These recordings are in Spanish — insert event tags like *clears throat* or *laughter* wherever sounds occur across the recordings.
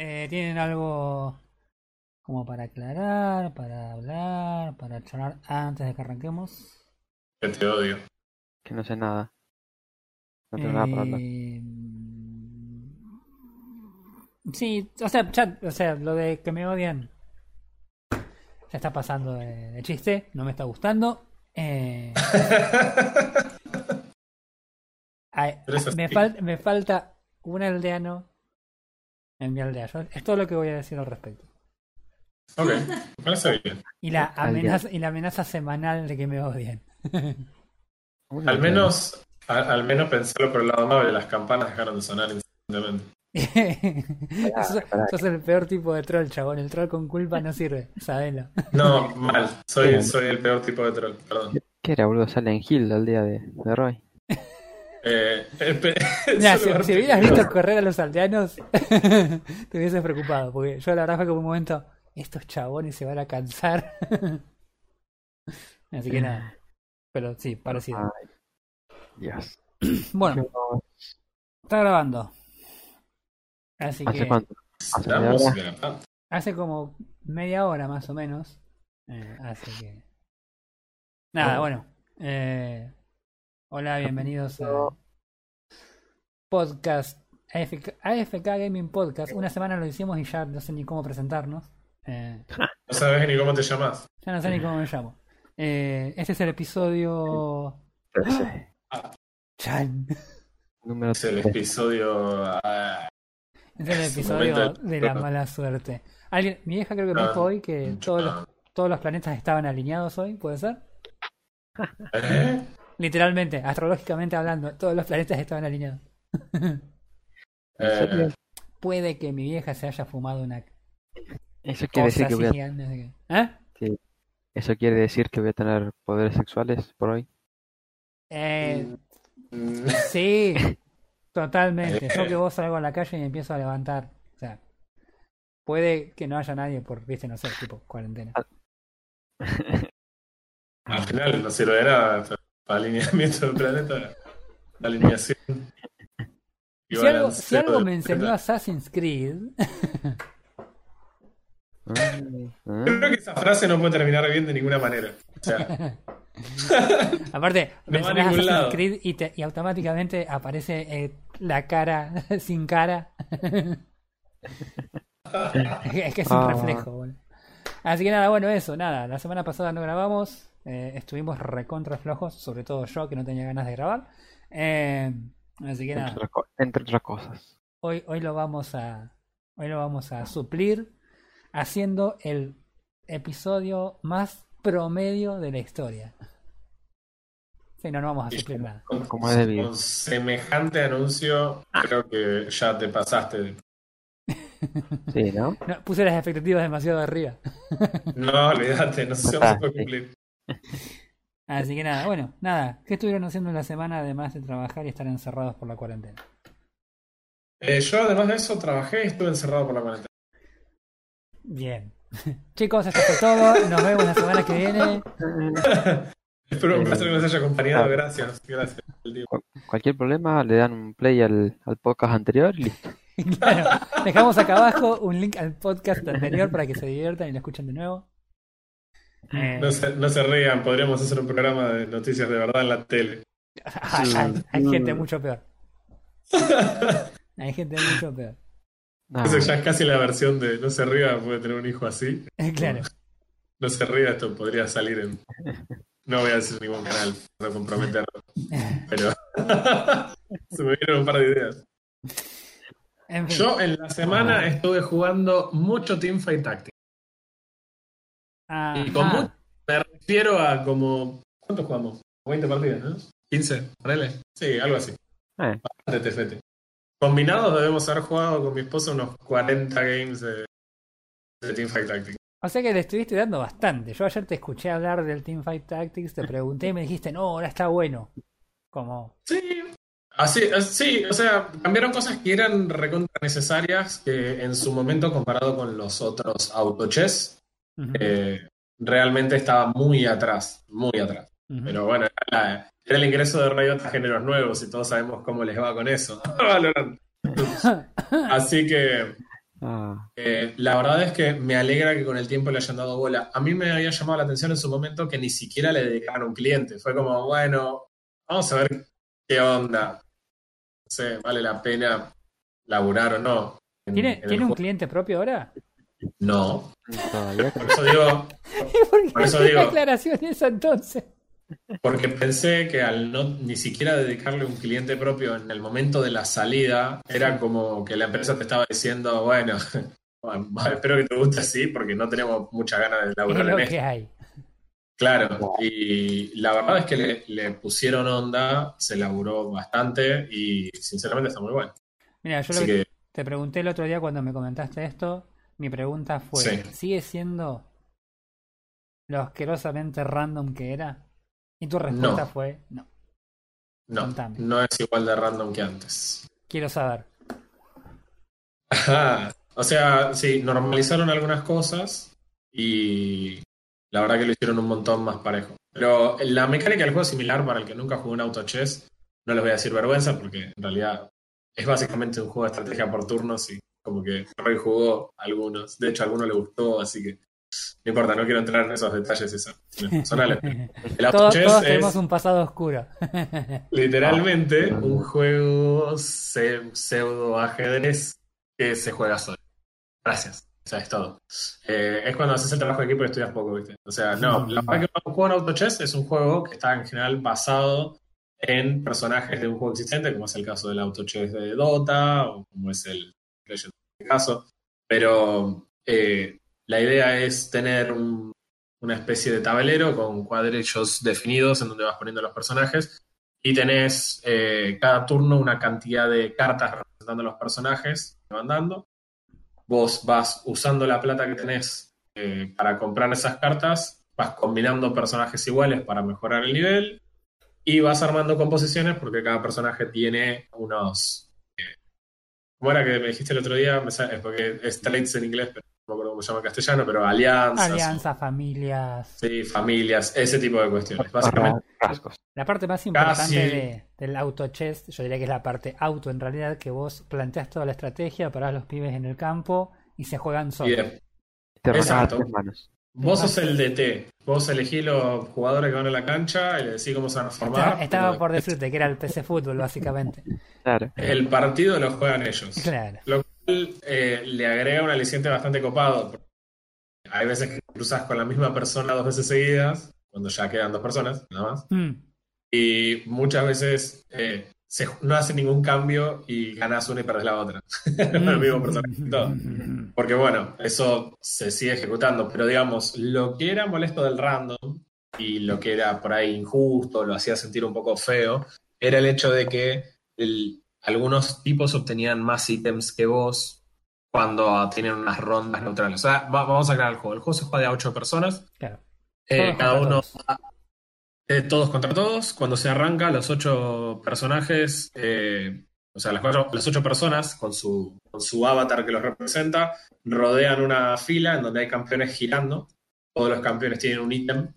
Eh, ¿Tienen algo como para aclarar, para hablar, para charlar antes de que arranquemos? Que te odio. Que no sé nada. No tengo nada para hablar. Eh, Sí, o sea, ya- o sea, lo de que me odian ya está pasando de, de chiste, no me está gustando. Eh, *laughs* ay, fal- me falta un aldeano en mi aldea. Yo- es todo lo que voy a decir al respecto. ok, me parece bien. Y la amenaza, y la amenaza semanal de que me odien. *laughs* Al no menos, a- al menos pensarlo por el lado amable, las campanas dejaron de sonar instantáneamente. *laughs* sos, el peor tipo de troll, chabón. El troll con culpa no sirve, sabelo. No, mal. Soy, el peor tipo de troll, perdón. ¿Qué era, boludo? Sale en Hill al día de, de Roy. *laughs* Eh, *laughs* Mira, si, hubieras visto correr a los aldeanos, *laughs* te hubieses preocupado. Porque yo la verdad fue como un momento, estos chabones se van a cansar. *laughs* Así que nada. Pero sí, parecido. Dios. Bueno, está grabando. Así ¿Hace que cuánto? ¿Hace La media hora? música, ah, hace como media hora más o menos. Eh, así que... Nada, Oh. bueno. Eh, hola, bienvenidos a podcast AFK, AFK Gaming Podcast. Una semana lo hicimos y ya no sé ni cómo presentarnos. Eh, *laughs* No sabes ni cómo te llamas. ya no sé ni cómo me llamo. Eh, este es el episodio... Trece. *gasps* Chan. Número Es el 13. episodio. ah, Es el episodio de la mala suerte. Alguien, mi vieja creo que me Ah, dijo hoy que todos los, ah, todos los planetas estaban alineados hoy, ¿puede ser? ¿eh? Literalmente, astrológicamente hablando, todos los planetas estaban alineados. *laughs* Eh, Puede que mi vieja se haya fumado una Eso quiere decir que voy a, gigante. ¿Eh? eso quiere decir que voy a tener poderes sexuales por hoy. Eh, mm, sí, *laughs* totalmente. Yo que vos salgo a la calle y empiezo a levantar. O sea, puede que no haya nadie por, viste, no sé, tipo cuarentena. Al final no sirve de nada. Para alineamiento del planeta. Alineación. y Si algo, si algo me enseñó planeta. Assassin's Creed, Ay, ah. Creo que esa frase no puede terminar bien de ninguna manera. O sea, *laughs* aparte, No Assassin's lado. Creed y, te- y automáticamente aparece eh, la cara *laughs* sin cara. *laughs* es que es un Ah. reflejo, boludo. Así que nada, bueno, eso, nada. La semana pasada no grabamos. Eh, estuvimos recontra flojos, sobre todo yo que no tenía ganas de grabar. Eh, así que entre, nada, otras co- entre otras cosas. hoy, hoy lo vamos a. Hoy lo vamos a suplir haciendo el episodio más promedio de la historia. Sí, no, no vamos a suplir nada. con, Como es debido. con semejante anuncio, creo que ya te pasaste. Sí, ¿no? *laughs* No, puse las expectativas demasiado arriba. No, olvídate, no sé si vamos a cumplir. *laughs* Así que nada, bueno, nada. ¿Qué estuvieron haciendo en la semana además de trabajar y estar encerrados por la cuarentena? Eh, yo, además de eso, trabajé y estuve encerrado por la cuarentena. Bien. *laughs* Chicos, esto fue todo. Nos vemos la semana que viene. *laughs* Espero un placer que nos haya acompañado. Ah. Gracias, gracias. Cu- Cualquier problema, le dan un play al, al podcast anterior y listo. Claro, dejamos acá abajo un link al podcast anterior para que se diviertan y lo escuchen de nuevo. Eh, No se, no se rían, podríamos hacer un programa de noticias de verdad en la tele. *laughs* hay, hay- *laughs* hay gente mucho peor. Hay gente mucho peor. No, Eso ya es casi la versión de no se ría, puede tener un hijo así. *laughs* Claro. No se ría, esto podría salir en. No voy a decir ningún canal, no comprometerlo. Pero. se me vinieron un par de ideas. En fin. Yo en la semana estuve jugando mucho Teamfight Tactics. Ah, Y con ah, mucho me refiero a como. ¿Cuánto jugamos? 20 partidas, ¿no? 15, ponele. Sí, algo así. eh, Bastante tefete. Combinados debemos haber jugado con mi esposa unos 40 games de, de Teamfight Tactics. O sea que le estuviste dando bastante. Yo ayer te escuché hablar del Teamfight Tactics, te pregunté y me dijiste, no, ahora está bueno. Como, Sí. Así, as- sí, o sea, cambiaron cosas que eran recontra necesarias que en su momento comparado con los otros autochess eh, realmente estaba muy atrás, muy atrás. Pero bueno, era, la- era el ingreso de Riot a géneros nuevos y todos sabemos cómo les va con eso. *laughs* *laughs* Así que Ah, Eh, la verdad es que me alegra que con el tiempo le hayan dado bola. A mí me había llamado la atención en su momento que ni siquiera le dedicaron un cliente. Fue como, bueno, vamos a ver qué onda. No sé, vale la pena laburar o no. en- ¿Tiene, en ¿tiene un cliente propio ahora? No. todavía Por eso digo, *laughs* ¿Por qué Por eso digo- la aclaración esa entonces? porque pensé que al no ni siquiera dedicarle un cliente propio en el momento de la salida, era como que la empresa te estaba diciendo, bueno, *laughs* bueno, espero que te guste así, porque no tenemos muchas ganas de laburar en que esto. hay. Claro, y la verdad es que le, le pusieron onda, se laburó bastante y sinceramente está muy bueno. Mira, yo lo que te pregunté el otro día cuando me comentaste esto, mi pregunta fue, Sí. ¿sigue siendo lo asquerosamente random que era? Y tu respuesta No. fue, no. no, Contame. no es igual de random que antes. Quiero saber. Ajá. O sea, sí, normalizaron algunas cosas y la verdad que lo hicieron un montón más parejo. Pero la mecánica del juego es similar para el que nunca jugó un auto chess. No les voy a decir vergüenza porque en realidad es básicamente un juego de estrategia por turnos y como que rejugó algunos. De hecho, a algunos le gustó, así que no importa, no quiero entrar en esos detalles esos personales. El todos chess todos es tenemos un pasado oscuro. *laughs* literalmente un juego se- pseudo ajedrez que se juega solo. Gracias. O sea, es todo. Eh, es cuando haces el trabajo de equipo y estudias poco, ¿viste? O sea, no. La verdad que un juego en auto chess es un juego que está en general basado en personajes de un juego existente, como es el caso del auto chess de Dota, o como es el Legend en caso. Pero eh, la idea es tener un- una especie de tablero con cuadrillos definidos en donde vas poniendo los personajes y tenés eh, cada turno una cantidad de cartas representando a los personajes que van dando. Vos vas usando la plata que tenés eh, para comprar esas cartas, vas combinando personajes iguales para mejorar el nivel y vas armando composiciones porque cada personaje tiene unos... eh, ¿Cómo era que me dijiste el otro día? Me sale- porque es traits en inglés, pero no me acuerdo cómo se llama en castellano, pero alianzas. Alianza, familias. Sí, familias, ese tipo de cuestiones. Básicamente. La parte más importante Casi. de- del auto chess, yo diría que es la parte auto en realidad, que vos planteas toda la estrategia, parás los pibes en el campo y se juegan solos. Exacto. manos. Vos sos el DT. Vos elegís los jugadores que van a la cancha y le decís cómo se van a formar. Estaba, estaba pero por decirte que era el PC Fútbol, básicamente. Claro. El partido lo juegan ellos. Claro. Lo cual eh, le agrega un aliciente bastante copado. Hay veces que cruzas con la misma persona dos veces seguidas, cuando ya quedan dos personas, nada más. Mm. Y muchas veces eh, se- no hace ningún cambio y ganas una y perdés la otra. el mismo personaje todo. Porque bueno, eso se sigue ejecutando, pero digamos, lo que era molesto del random y lo que era por ahí injusto, lo hacía sentir un poco feo, era el hecho de que el- algunos tipos obtenían más ítems que vos cuando tienen unas rondas neutrales. O sea, va- vamos a crear el juego. El juego se juega de a ocho personas. Claro. Eh, cada uno. Eh, todos contra todos. Cuando se arranca, los ocho personajes, eh, o sea, las, cuatro, las ocho personas con su, con su avatar que los representa, rodean una fila en donde hay campeones girando. Todos los campeones tienen un ítem.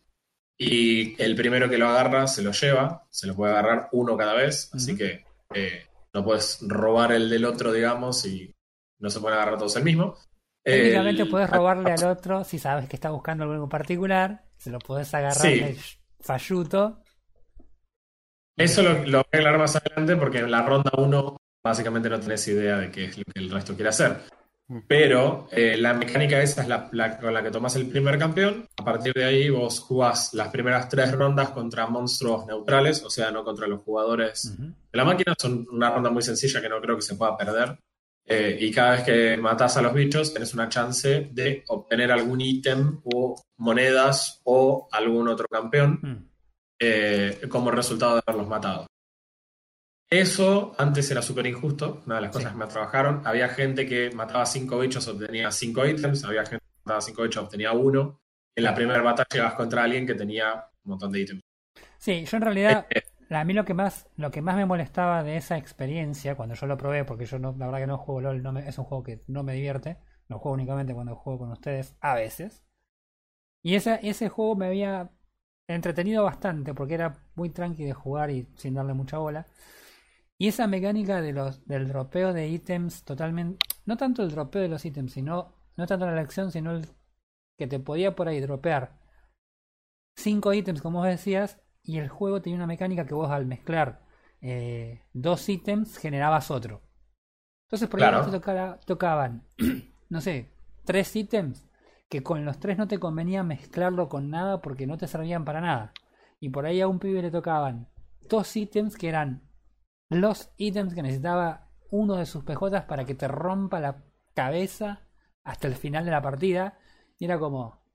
Y el primero que lo agarra se lo lleva. Se lo puede agarrar uno cada vez. Así que eh, no puedes robar el del otro, digamos, y no se pueden agarrar todos el mismo. Técnicamente El- puedes robarle al otro si sabes que está buscando algo en particular, se lo puedes agarrar Sí. Falluto. Eso lo, lo voy a aclarar más adelante porque en la ronda 1 básicamente no tenés idea de qué es lo que el resto quiere hacer. Pero eh, la mecánica esa es la, la con la que tomás el primer campeón. A partir de ahí vos jugás las primeras tres rondas contra monstruos neutrales, o sea, no contra los jugadores de la máquina. Son una ronda muy sencilla que no creo que se pueda perder. Eh, y cada vez que matás a los bichos tenés una chance de obtener algún ítem o monedas o algún otro campeón Mm. eh, como resultado de haberlos matado. Eso antes era súper injusto, una de las cosas Sí. que me trabajaron. Había gente que mataba cinco bichos, obtenía cinco ítems, había gente que mataba cinco bichos, obtenía uno. En la primera batalla ibas contra alguien que tenía un montón de ítems. Sí, yo en realidad, Eh, a mí lo que más, lo que más me molestaba de esa experiencia, cuando yo lo probé, porque yo no, la verdad que no juego LOL, no me- es un juego que no me divierte, lo juego únicamente cuando juego con ustedes, a veces. Y ese, ese juego me había entretenido bastante, porque era muy tranqui de jugar y sin darle mucha bola. Y esa mecánica de los, del dropeo de ítems totalmente, no tanto el dropeo de los ítems, sino, no tanto la elección, sino que te podía por ahí dropear cinco ítems, como decías, y el juego tenía una mecánica que vos al mezclar eh, dos ítems generabas otro. Entonces por ahí Claro. te tocara- tocaban, *clears throat* no sé, tres ítems que con los tres no te convenía mezclarlo con nada porque no te servían para nada. Y por ahí a un pibe le tocaban dos ítems que eran los ítems que necesitaba uno de sus PJs para que te rompa la cabeza hasta el final de la partida. Y era como,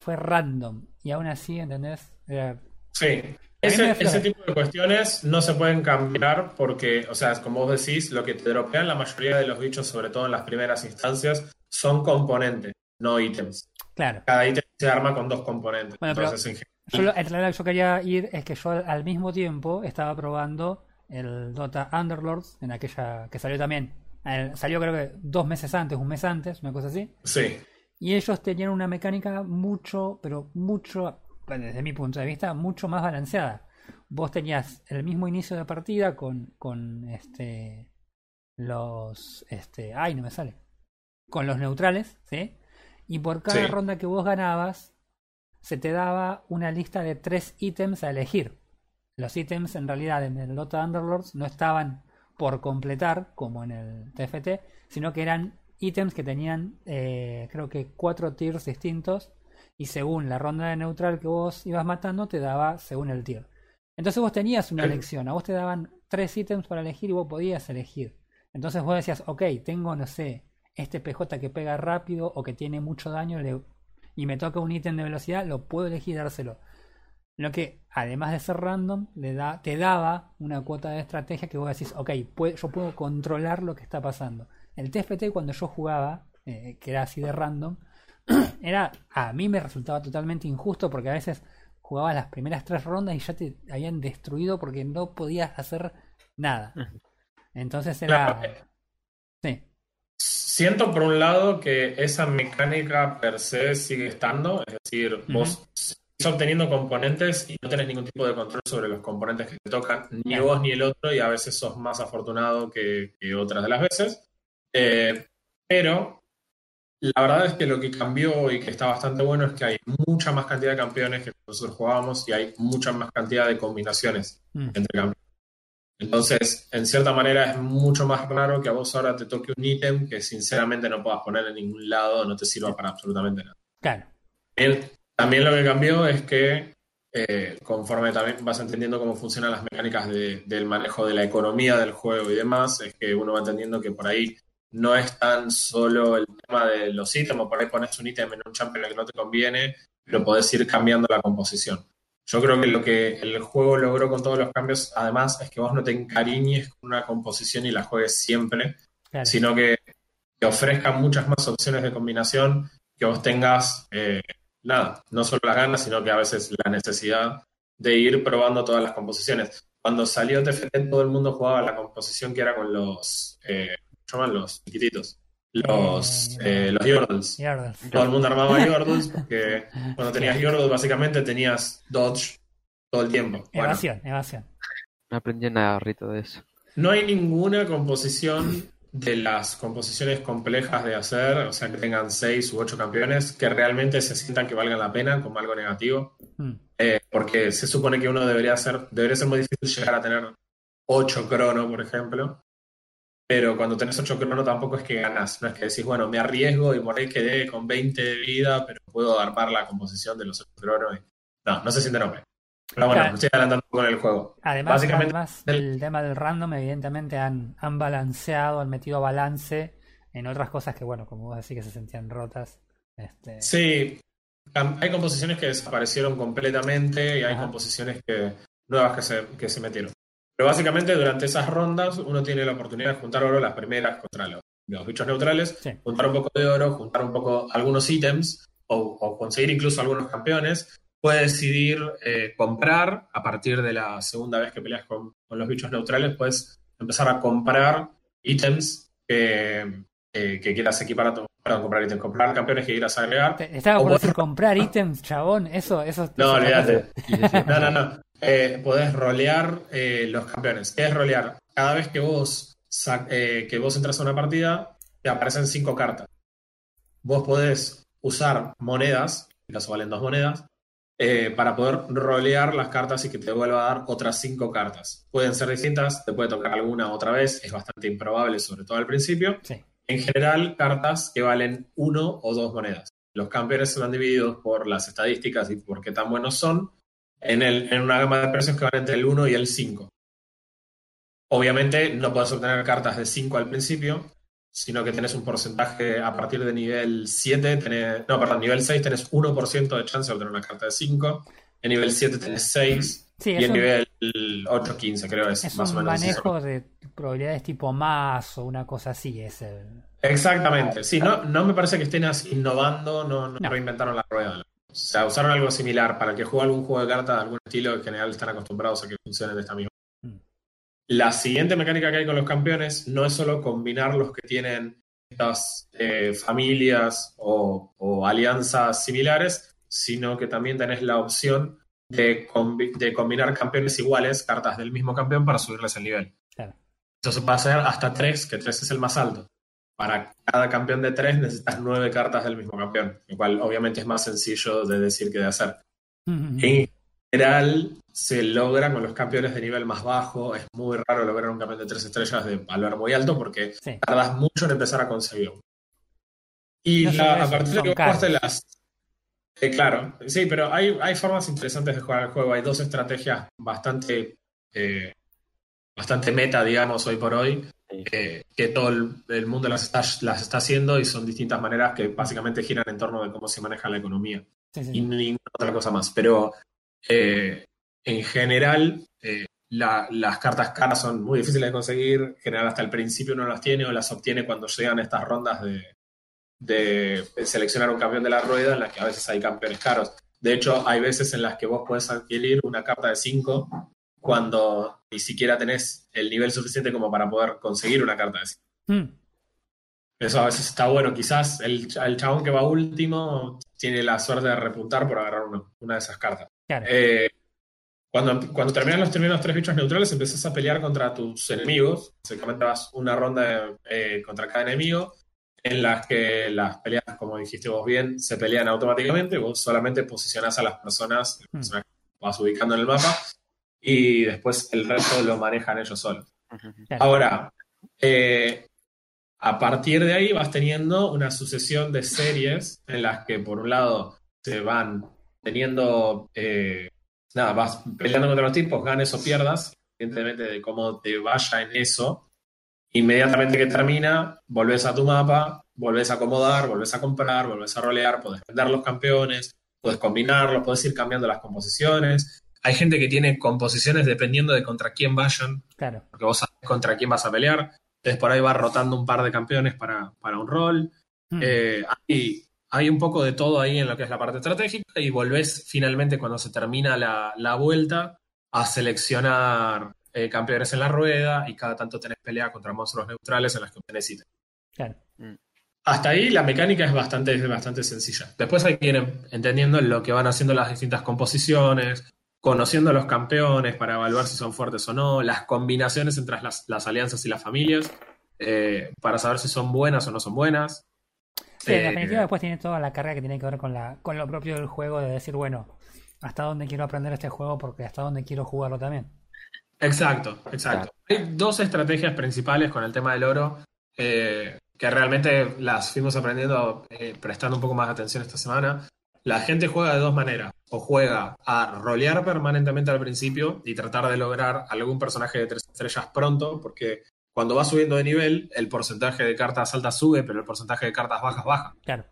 fue random. Y aún así, ¿entendés? Era- Sí, ese, ese tipo de cuestiones no se pueden cambiar porque, o sea, como vos decís, lo que te dropean la mayoría de los bichos, sobre todo en las primeras instancias, son componentes, no ítems. claro. Cada ítem se arma con dos componentes. Bueno, pero- Entonces, en general- Yo, en realidad, yo quería ir, es que yo al, mismo tiempo estaba probando el Dota Underlords en aquella que salió también. eh, salió creo que dos meses antes, un mes antes, una cosa así. sí, Y ellos tenían una mecánica mucho, pero mucho, desde mi punto de vista, mucho más balanceada. Vos tenías el mismo inicio de partida con, con este los este ay no me sale con los neutrales ¿sí? y por cada Sí. ronda que vos ganabas se te daba una lista de tres ítems a elegir los ítems en realidad en el Dota Underlords no estaban por completar como en el TFT sino que eran ítems que tenían eh, creo que cuatro tiers distintos y según la ronda de neutral que vos ibas matando te daba según el tier. Entonces vos tenías una elección a vos te daban tres ítems para elegir y vos podías elegir. Entonces vos decías ok tengo no sé este PJ que pega rápido o que tiene mucho daño le- y me toca un ítem de velocidad lo puedo elegir y dárselo. Lo que, además de ser random, le da, te daba una cuota de estrategia que vos decís, ok, pue- yo puedo controlar lo que está pasando. El TFT cuando yo jugaba, eh, que era así de random, *clears throat* era a mí me resultaba totalmente injusto porque a veces jugabas las primeras tres rondas y ya te habían destruido porque no podías hacer nada. Entonces era... Claro. Sí, Siento por un lado que esa mecánica per se sigue estando, es decir, vos seguís obteniendo componentes y no tenés ningún tipo de control sobre los componentes que te tocan, ni Claro. vos ni el otro, y a veces sos más afortunado que, que otras de las veces. Eh, pero la verdad es que lo que cambió y que está bastante bueno es que hay mucha más cantidad de campeones que nosotros jugábamos y hay mucha más cantidad de combinaciones Mm. entre campeones. Entonces, en cierta manera es mucho más raro que a vos ahora te toque un ítem que sinceramente no puedas poner en ningún lado, no te sirva para absolutamente nada. claro. También, también lo que cambió es que eh, conforme también vas entendiendo cómo funcionan las mecánicas de- del manejo de la economía del juego y demás, es que uno va entendiendo que por ahí no es tan solo el tema de los ítems, o por ahí pones un ítem en un champion que no te conviene, pero podés ir cambiando la composición. Yo creo que lo que el juego logró con todos los cambios, además, es que vos no te encariñes con una composición y la juegues siempre, claro. sino que te ofrezca muchas más opciones de combinación, que vos tengas, eh, nada, no solo las ganas, sino que a veces la necesidad de ir probando todas las composiciones. Cuando salió TFT, todo el mundo jugaba la composición que era con los, eh, ¿cómo se llaman? Los chiquititos, los, Eh, eh, los Yordles. Todo el mundo armaba *laughs* Yordles porque cuando tenías Yordles básicamente tenías Dodge todo el tiempo. Bueno, Evasión, evasión. No aprendí nada, Rito, de eso. No hay ninguna composición de las composiciones complejas de hacer, o sea, que tengan seis u ocho campeones, que realmente se sientan que valgan la pena como algo negativo, Mm. Eh, porque se supone que uno debería ser, debería ser muy difícil llegar a tener ocho crono, por ejemplo, pero cuando tenés ocho crono tampoco es que ganás, no es que decís, bueno, me arriesgo y por ahí quedé con 20 de vida, pero puedo armar la composición de los ocho cronos. y- No, no se siente nombre. Pero bueno, Claro. estoy adelantando en el juego. Además, Básicamente, además del- el tema del random, evidentemente han, han balanceado, han metido balance en otras cosas que, bueno, como vos decís, que se sentían rotas. Este, Sí, hay composiciones que desaparecieron completamente y hay Ajá. composiciones que, nuevas que se, que se metieron. Pero básicamente durante esas rondas uno tiene la oportunidad de juntar oro las primeras contra los, los bichos neutrales, Sí. juntar un poco de oro, juntar un poco algunos ítems o, o conseguir incluso algunos campeones. Puedes decidir eh, comprar a partir de la segunda vez que peleas con, con los bichos neutrales, puedes empezar a comprar ítems que, quieras equipar a tu. Perdón, comprar ítems, comprar campeones que quieras agregar. Estaba por decir comprar *laughs* ítems, chabón. Eso, eso. No, olvídate. *laughs* No, no, no. Eh, podés rolear eh, los campeones. ¿Qué es rolear? Cada vez que vos, eh, que vos entras a una partida, te aparecen cinco cartas. Vos podés usar monedas, en caso valen dos monedas, eh, para poder rolear las cartas y que te vuelva a dar otras cinco cartas. Pueden ser distintas, te puede tocar alguna otra vez, es bastante improbable, sobre todo al principio. Sí. En general, cartas que valen uno o dos monedas. Los campeones se van divididos por las estadísticas y por qué tan buenos son en, el, en una gama de precios que van entre el 1 y el 5. Obviamente no puedes obtener cartas de 5 al principio, sino que tenés un porcentaje a partir de nivel 7, tenés, no, perdón, nivel 6 tenés 1% de chance de obtener una carta de 5, en nivel 7 tenés 6, Sí, y en nivel 8, 15 creo es, es más un o menos. eso. manejo de probabilidades tipo más o una cosa así. Es el... Exactamente, sí, no, no me parece que estén así innovando, no, no No. reinventaron la rueda. O sea, usaron algo similar para el que juega algún juego de cartas de algún estilo, en general están acostumbrados a que funcionen de esta misma. Mm. La siguiente mecánica que hay con los campeones no es solo combinar los que tienen estas eh, familias o, o alianzas similares, sino que también tenés la opción de, combi- de combinar campeones iguales, cartas del mismo campeón, para subirles el nivel. Claro. Entonces va a ser hasta 3, que 3 es el más alto. Para cada campeón de 3 necesitas 9 cartas del mismo campeón, lo cual obviamente es más sencillo de decir que de hacer. En general se logra con los campeones de nivel más bajo, es muy raro lograr un campeón de 3 estrellas de valor muy alto porque Sí. tardas mucho en empezar a conseguirlo. Y No la- a partir de que caros. las... Eh, claro, sí, pero hay, hay formas interesantes de jugar el juego. Hay dos estrategias bastante, eh, bastante meta, digamos, hoy por hoy, Sí. eh, que todo el, el mundo las está, las está haciendo y son distintas maneras que básicamente giran en torno de cómo se maneja la economía Sí, sí. y ninguna otra cosa más. Pero eh, en general, eh, la- las cartas caras son muy difíciles de conseguir. En general, hasta el principio uno las tiene o las obtiene cuando llegan estas rondas de, de seleccionar un campeón de la rueda, en las que a veces hay campeones caros. De hecho, hay veces en las que vos podés adquirir una carta de 5 cuando ni siquiera tenés el nivel suficiente como para poder conseguir una carta de 5. Mm, Eso a veces está bueno. Quizás el, el chabón que va último tiene la suerte de repuntar por agarrar una, una de esas cartas. claro. Eh, cuando, cuando terminan los primeros tres bichos neutrales, empezás a pelear contra tus enemigos. Básicamente vas una ronda eh, contra cada enemigo, en las que las peleas, como dijiste vos bien, se pelean automáticamente. Vos solamente posicionás a las personas, el Hmm. personaje que vas ubicando en el mapa, y después el resto lo manejan ellos solos. Ahora, eh, a partir de ahí vas teniendo una sucesión de series en las que, por un lado, se van teniendo. eh, nada, vas peleando contra los tipos, ganes o pierdas, independientemente de cómo te vaya en eso. Inmediatamente que termina, volvés a tu mapa, volvés a acomodar, volvés a comprar, volvés a rolear, podés vender los campeones, podés combinarlos, podés ir cambiando las composiciones. Hay gente que tiene composiciones dependiendo de contra quién vayan claro. porque vos sabés contra quién vas a pelear. Entonces por ahí vas rotando un par de campeones para, para un rol. Mm, Eh, hay, hay un poco de todo ahí en lo que es la parte estratégica y volvés finalmente cuando se termina la, la vuelta a seleccionar eh, campeones en la rueda y cada tanto tenés pelea contra monstruos neutrales en las que obtenés ítems. claro. Hasta ahí la mecánica es bastante, es bastante sencilla. Después hay que ir entendiendo lo que van haciendo las distintas composiciones, conociendo a los campeones para evaluar si son fuertes o no, las combinaciones entre las, las alianzas y las familias, eh, para saber si son buenas o no son buenas. Sí, en Eh, definitiva después tiene toda la carga que tiene que ver con, la, con lo propio del juego, de decir, bueno, hasta dónde quiero aprender este juego porque hasta dónde quiero jugarlo también. Exacto, exacto. Hay dos estrategias principales con el tema del oro eh, que realmente las fuimos aprendiendo prestando un poco más de atención esta semana. La gente juega de dos maneras. O juega a rolear permanentemente al principio y tratar de lograr algún personaje de tres estrellas pronto, porque cuando va subiendo de nivel, el porcentaje de cartas altas sube, pero el porcentaje de cartas bajas baja. Claro.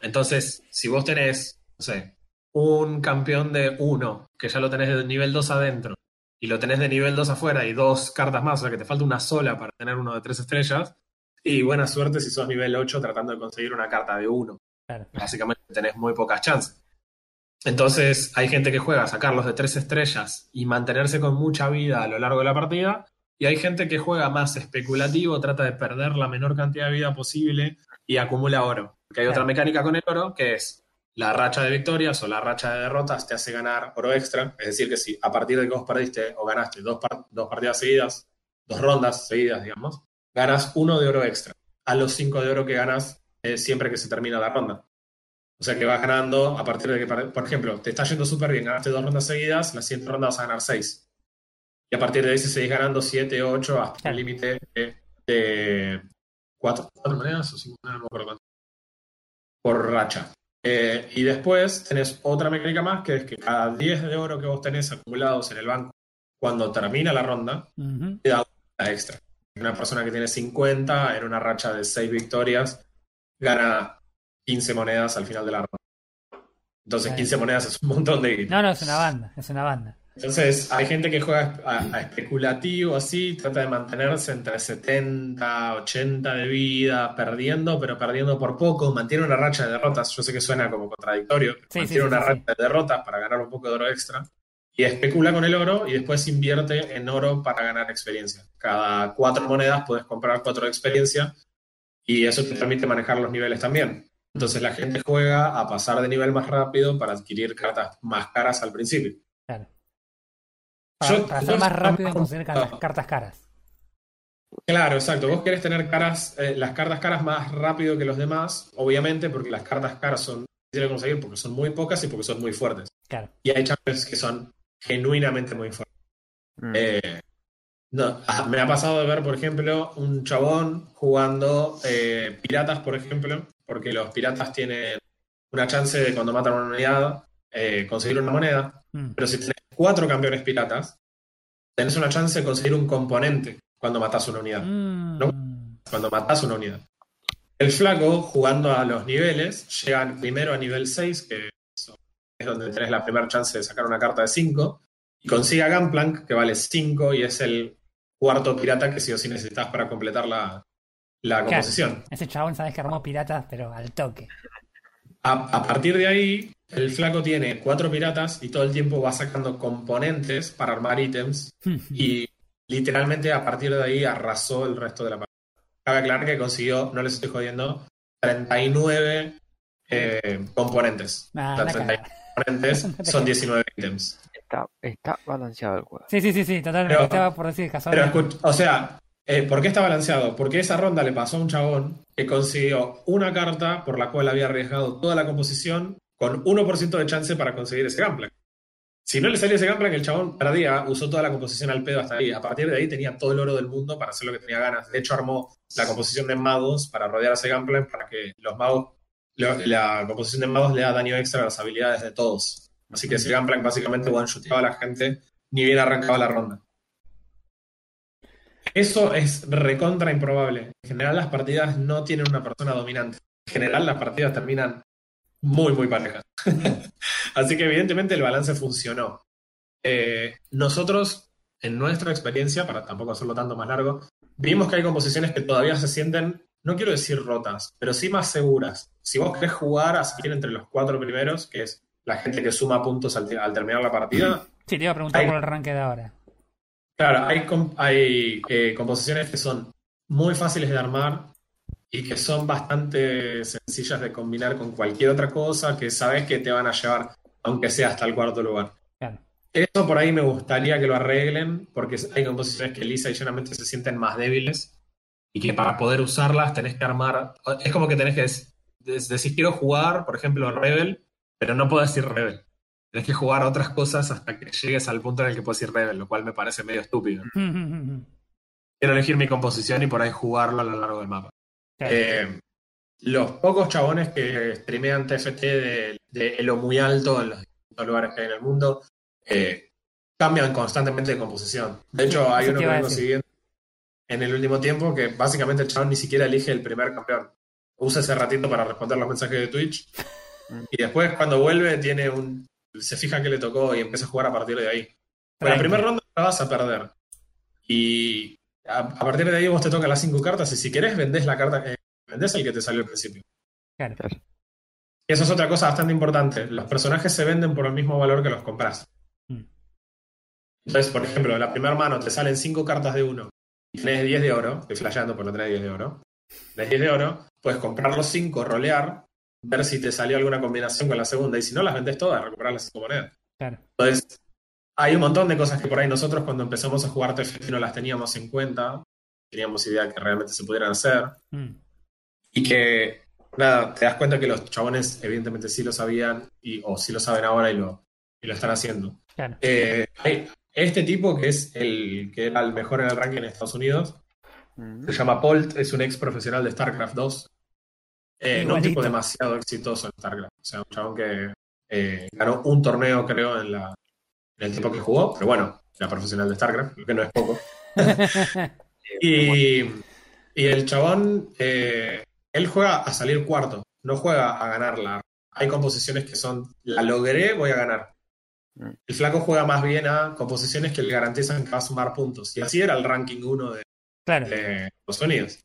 Entonces, si vos tenés, no sé, un campeón de 1, que ya lo tenés de nivel 2 adentro, y lo tenés de nivel 2 afuera y dos cartas más, o sea que te falta una sola para tener uno de 3 estrellas, y buena suerte si sos nivel 8 tratando de conseguir una carta de 1. Claro. Básicamente tenés muy pocas chances. Entonces, hay gente que juega a sacarlos de 3 estrellas y mantenerse con mucha vida a lo largo de la partida, y hay gente que juega más especulativo, trata de perder la menor cantidad de vida posible y acumula oro. Porque hay otra mecánica con el oro que es la racha de victorias o la racha de derrotas te hace ganar oro extra. Es decir, que si a partir de que vos perdiste o ganaste dos, par- dos partidas seguidas, dos rondas seguidas, digamos, ganas uno de oro extra. a los 5 de oro que ganas eh, siempre que se termina la ronda. O sea que vas ganando a partir de que, por ejemplo, te está yendo súper bien, ganaste dos rondas seguidas, la siguiente ronda vas a ganar 6. Y a partir de ahí se seguís ganando 7, 8 hasta el límite de, de 4, monedas o 5 monedas, no cuánto. Por racha. Eh, y después tenés otra mecánica más, que es que cada 10 de oro que vos tenés acumulados en el banco, cuando termina la ronda, Ujú. te da una extra. Una persona que tiene 50 en una racha de 6 victorias gana 15 monedas al final de la ronda. Entonces, Claro. 15 monedas es un montón de guita. No, no, es una banda, es una banda. Entonces, hay gente que juega a, a especulativo así, trata de mantenerse entre 70, 80 de vida, perdiendo, pero perdiendo por poco, mantiene una racha de derrotas. Yo sé que suena como contradictorio, pero Sí, mantiene sí, sí, una racha de derrotas para ganar un poco de oro extra. Y especula con el oro y después invierte en oro para ganar experiencia. Cada cuatro monedas puedes comprar cuatro de experiencia y eso te permite manejar los niveles también. Entonces la gente juega a pasar de nivel más rápido para adquirir cartas más caras al principio. Claro. Para, Yo- para yo ser más rápido en conseguir cartas, cartas caras. Claro, exacto. Vos querés tener caras, eh, las cartas caras más rápido que los demás, obviamente, porque las cartas caras son difíciles de conseguir porque son muy pocas y porque son muy fuertes. Claro. Y hay champions que son genuinamente muy fuertes. Mm. Eh, no, ah, me ha pasado de ver, por ejemplo, un chabón jugando eh, piratas, por ejemplo, porque los piratas tienen una chance de cuando matan una unidad eh, conseguir una moneda, Mm. pero si tenés cuatro campeones piratas, tenés una chance de conseguir un componente cuando matas una unidad Mm. ¿no? cuando matas una unidad. El flaco, jugando a los niveles, llega primero a nivel 6, que es donde tenés la primera chance de sacar una carta de 5, y consigue a Gunplank, que vale 5 y es el cuarto pirata que sí o sí necesitas para completar la, la composición. Ese chabón sabes que armó piratas, pero al toque. A, a partir de ahí, el flaco tiene cuatro piratas y todo el tiempo va sacando componentes para armar ítems *laughs* y literalmente a partir de ahí arrasó el resto de la partida. Cabe aclarar que consiguió, no les estoy jodiendo, 39 eh, componentes. Ah, Los la 39 cagada. componentes *laughs* son 19 ítems. Está, está balanceado el juego. Sí, sí, sí, sí, totalmente. Pero- Estaba por decir Pero casualmente. escuch- o sea, eh, ¿por qué está balanceado? Porque esa ronda le pasó a un chabón que consiguió una carta por la cual había arriesgado toda la composición con 1% de chance para conseguir ese Gunplank. Si no le salía ese Gunplank, el chabón perdía, usó toda la composición al pedo hasta ahí. A partir de ahí tenía todo el oro del mundo para hacer lo que tenía ganas. De hecho, armó la composición de magos para rodear a ese Gunplank para que los magos, la composición de magos le da daño extra a las habilidades de todos. Así que ese Gunplank básicamente one-shoteaba a la gente ni bien arrancaba la ronda. Eso es recontra improbable. En general las partidas no tienen una persona dominante. En general las partidas terminan muy, muy parejas. *laughs* Así que evidentemente el balance funcionó. Eh, nosotros, en nuestra experiencia, para tampoco hacerlo tanto más largo, vimos que hay composiciones que todavía se sienten, no quiero decir rotas, pero sí más seguras. Si vos querés jugar así entre los cuatro primeros, que es la gente que suma puntos al, al terminar la partida, Sí, te iba a preguntar por el ranking de ahora. Claro, hay, hay eh, composiciones que son muy fáciles de armar y que son bastante sencillas de combinar con cualquier otra cosa que sabes que te van a llevar, aunque sea hasta el cuarto lugar. Claro. Eso por ahí me gustaría que lo arreglen, porque hay composiciones que lisa y llanamente se sienten más débiles y que para poder usarlas tenés que armar. Es como que tenés que dec- dec- decir quiero jugar, por ejemplo, Rebel, pero no puedo decir Rebel. Tenés que jugar otras cosas hasta que llegues al punto en el que puedes decir Rebel, lo cual me parece medio estúpido. *laughs* Quiero elegir mi composición y por ahí jugarlo a lo largo del mapa. Claro. Eh, los pocos chabones que streamean TFT de, de elo muy alto en los distintos lugares que hay en el mundo eh, cambian constantemente de composición. De hecho, hay uno que vengo siguiendo en el último tiempo que básicamente el chabón ni siquiera elige el primer campeón. Usa ese ratito para responder los mensajes de Twitch. Y después cuando vuelve tiene un se fija que le tocó y empieza a jugar a partir de ahí. Pero la primera ronda la vas a perder. Y a, a partir de ahí vos te tocan las cinco cartas y si querés vendés la carta, eh, vendés el que te salió al principio. Claro. Y eso es otra cosa bastante importante. Los personajes se venden por el mismo valor que los compras. Mm. Entonces, por ejemplo, en la primera mano te salen cinco cartas de uno y tenés 10 de oro, estoy flasheando por no tener 10 de oro. Tenés 10 de oro, puedes comprar los 5, rolear, ver si te salió alguna combinación con la segunda y si no, las vendés todas, recuperar las 5 monedas. Claro. Entonces, hay un montón de cosas que por ahí nosotros cuando empezamos a jugar TFT no las teníamos en cuenta, teníamos idea que realmente se pudieran hacer. Mm. Y que, nada, te das cuenta que los chabones evidentemente sí lo sabían, y, o sí lo saben ahora y lo, y lo están haciendo. Claro. Eh, hay este tipo que es el que era el mejor en el ranking en Estados Unidos, Mm. se llama Polt, es un ex profesional de StarCraft 2. Eh, no un tipo demasiado exitoso en StarCraft. O sea, un chabón que eh, ganó un torneo, creo, en, la, en el tiempo que jugó. Pero bueno, era profesional de StarCraft, lo que no es poco. *laughs* y, y el chabón, eh, él juega a salir cuarto, no juega a ganarla. Hay composiciones que son, la logré, voy a ganar. Mm. El flaco juega más bien a composiciones que le garantizan que va a sumar puntos. Y así era el ranking 1 de, Claro. de Estados Unidos.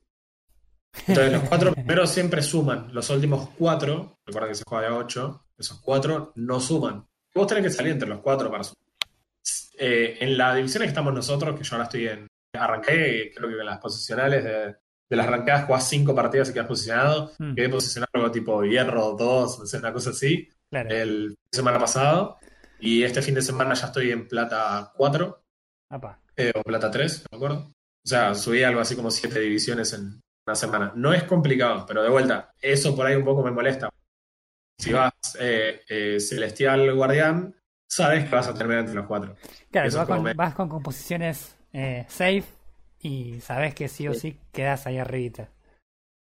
Entonces, los cuatro *laughs* primeros siempre suman. Los últimos cuatro, recuerda que se juega de ocho, esos cuatro no suman. Vos tenés que salir entre los cuatro para sumar. Eh, en la división que estamos nosotros, que yo ahora estoy en. Arranqué, creo que en las posicionales de, de las ranqueadas jugás cinco partidas y quedas posicionado. Mm, Quedé posicionado algo tipo hierro 2, no sé, una cosa así, claro. el fin de semana pasado. Y este fin de semana ya estoy en plata 4 Apa. eh, o plata 3, no me acuerdo. O sea, subí algo así como siete divisiones en una semana. No es complicado, pero de vuelta, eso por ahí un poco me molesta. Si vas eh, eh, Celestial Guardián, sabes que vas a terminar entre los cuatro. Claro, vas con, me- vas con composiciones eh, safe y sabes que sí o sí quedas ahí arribita.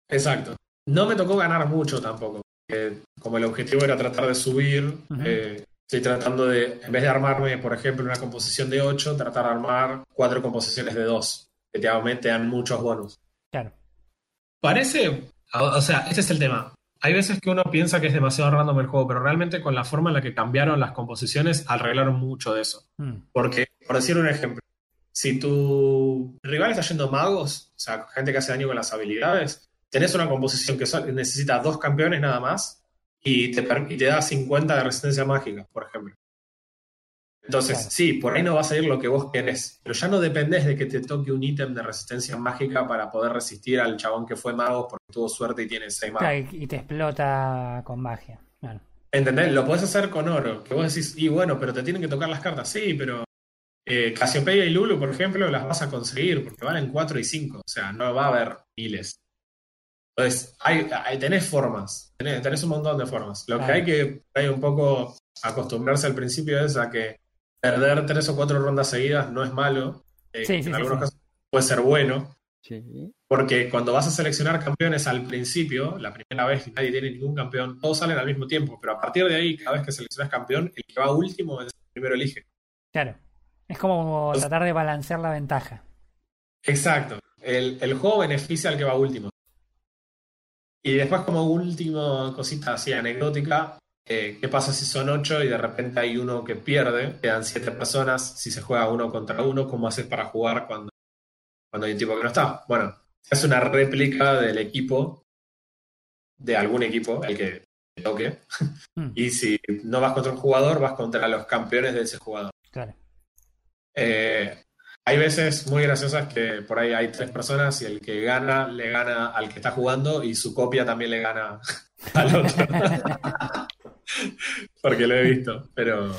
Exacto. No me tocó ganar mucho tampoco. porque como el objetivo era tratar de subir, estoy tratando de, en vez de armarme, por ejemplo, una composición de 8, tratar de armar cuatro composiciones de 2, que te aumentan muchos bonus. Claro. Parece, o sea, ese es el tema. Hay veces que uno piensa que es demasiado random el juego, pero realmente con la forma en la que cambiaron las composiciones arreglaron mucho de eso. Mm, Porque, por decir un ejemplo, si tu rival está yendo magos, o sea, gente que hace daño con las habilidades, tenés una composición que necesita dos campeones nada más y te, y te da 50 de resistencia mágica, por ejemplo. Entonces, Claro. sí, por ahí no va a salir lo que vos querés, pero ya no dependés de que te toque un ítem de resistencia mágica para poder resistir al chabón que fue mago porque tuvo suerte y tiene 6 magos. Claro, y, te explota con magia. Claro. ¿Entendés? Lo podés hacer con oro, que vos decís, y bueno, pero te tienen que tocar las cartas, sí, pero eh, Casiopeia y Lulu, por ejemplo, las vas a conseguir porque valen 4 y 5, o sea, no va a haber miles. Entonces, hay, hay- tenés formas, tenés, tenés un montón de formas. Lo que hay que hay un poco acostumbrarse al principio es a que perder tres o cuatro rondas seguidas no es malo, eh, Sí, en sí, sí, algunos sí. casos puede ser bueno, porque cuando vas a seleccionar campeones al principio, la primera vez que nadie tiene ningún campeón, todos salen al mismo tiempo, pero a partir de ahí, cada vez que seleccionas campeón, el que va último es el que primero elige. Claro. Es como tratar de balancear la ventaja. Exacto. El, el juego beneficia al que va último. Y después, como última cosita así anecdótica, eh, ¿qué pasa si son ocho y de repente hay uno que pierde? Quedan siete personas. Si se juega uno contra uno, ¿cómo haces para jugar cuando, cuando hay un tipo que no está? Bueno, se hace una réplica del equipo, de algún equipo, el que te toque. Mm, *laughs* Y si no vas contra un jugador, vas contra los campeones de ese jugador. claro. Eh, hay veces muy graciosas que por ahí hay tres personas y el que gana le gana al que está jugando y su copia también le gana *laughs* al otro. *laughs* Porque lo he visto, pero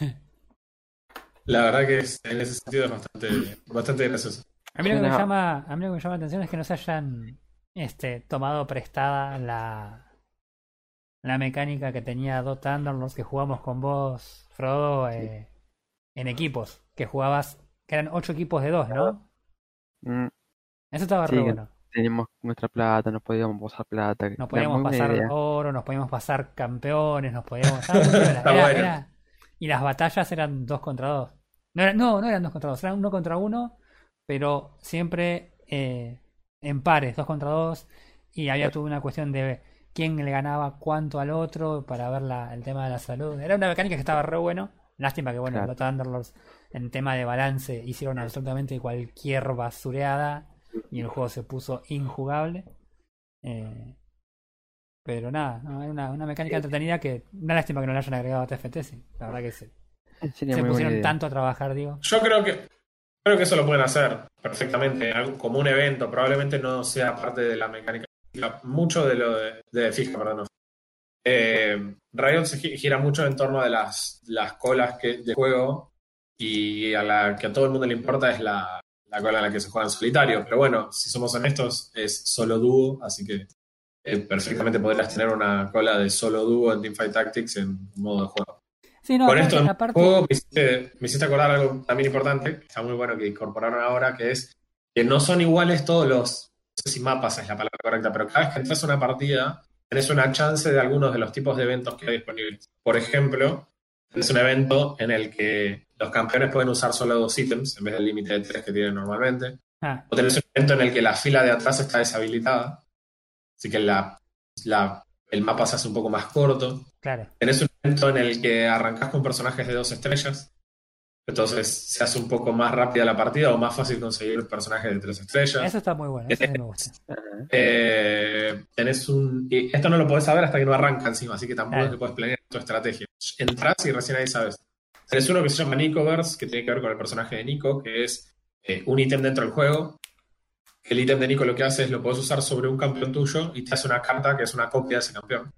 *laughs* la verdad que es- en ese sentido es bastante, bastante gracioso. A mí lo que me llama, a mí lo que me llama la atención es que no se hayan este, tomado prestada la, la mecánica que tenía Dot Underlords que jugamos con vos, Frodo, eh, en equipos, que jugabas, que eran ocho equipos de dos, ¿no? Mm, Eso estaba Sí, re que- bueno. Teníamos nuestra plata, nos podíamos pasar plata. Nos podíamos pasar idea. oro, nos podíamos pasar campeones, nos podíamos. *laughs* Está Era- bueno. era- y las batallas eran dos contra dos. No, era- no, no eran dos contra dos, eran uno contra uno, pero siempre eh, en pares, dos contra dos. Y había toda una cuestión de quién le ganaba cuánto al otro para ver la- el tema de la salud. Era una mecánica que estaba re bueno. Lástima que, bueno, Claro. los Thunderlords en tema de balance hicieron absolutamente cualquier basureada y el juego se puso injugable. Eh, pero nada, no, era una, una mecánica entretenida que una lástima que no le hayan agregado a TFT, sí. La verdad que se, Sería se buena pusieron tanto a trabajar, digo. Yo creo que creo que eso lo pueden hacer perfectamente, algo como un evento, probablemente no sea parte de la mecánica. Mucho de lo de, de fija, perdón. Eh, Riot se gi- gira mucho en torno de las, las colas que, de juego y a la que a todo el mundo le importa es la, la cola en la que se juega en solitario. Pero bueno, si somos honestos, es solo dúo, así que eh, perfectamente podrías tener una cola de solo dúo en Teamfight Tactics en modo de juego. Sí, no, Con esto en aparte- juego me hiciste, me hiciste acordar algo también importante, que está muy bueno que incorporaron ahora, que es que no son iguales todos los, no sé si mapas es la palabra correcta, pero cada vez que entras a una partida, tenés una chance de algunos de los tipos de eventos que hay disponibles. Por ejemplo, tenés un evento en el que los campeones pueden usar solo dos ítems en vez del límite de tres que tienen normalmente. Ah, O tenés un evento en el que la fila de atrás está deshabilitada, así que la, la- el mapa se hace un poco más corto. claro. Tenés un evento en el que arrancás con personajes de dos estrellas. Entonces se hace un poco más rápida la partida o más fácil conseguir personajes de tres estrellas. Eso está muy bueno, eso sí me gusta. Eh, tenés un. y esto no lo podés saber hasta que no arranca encima, así que tampoco Claro. es que podés planear tu estrategia. Entrás y recién ahí sabes. Tenés uno que se llama Nicoverse, que tiene que ver con el personaje de Nico, que es eh, un ítem dentro del juego. El ítem de Nico lo que hace es lo podés usar sobre un campeón tuyo y te hace una carta que es una copia de ese campeón.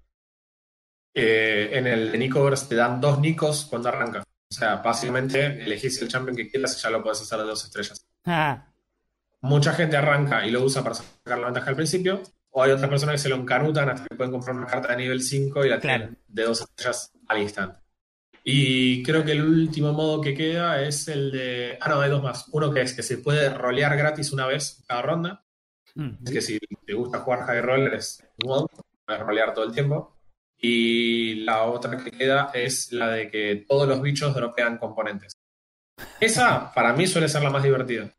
Eh, en el Nicoverse te dan dos Nicos cuando arranca. O sea, básicamente elegís el champion que quieras y ya lo podés hacer de dos estrellas Ah, mucha gente arranca y lo usa para sacar la ventaja al principio, o hay otras personas que se lo encanutan hasta que pueden comprar una carta de nivel 5 y la Claro. tienen de dos estrellas al instante. Y creo que el último modo que queda es el de... Ah, no, hay dos más. Uno que es que se puede rolear gratis una vez cada ronda. mm, Es que si te gusta jugar high roller es igual, puedes rolear todo el tiempo. Y la otra que queda es la de que todos los bichos dropean componentes. Esa, para mí, suele ser la más divertida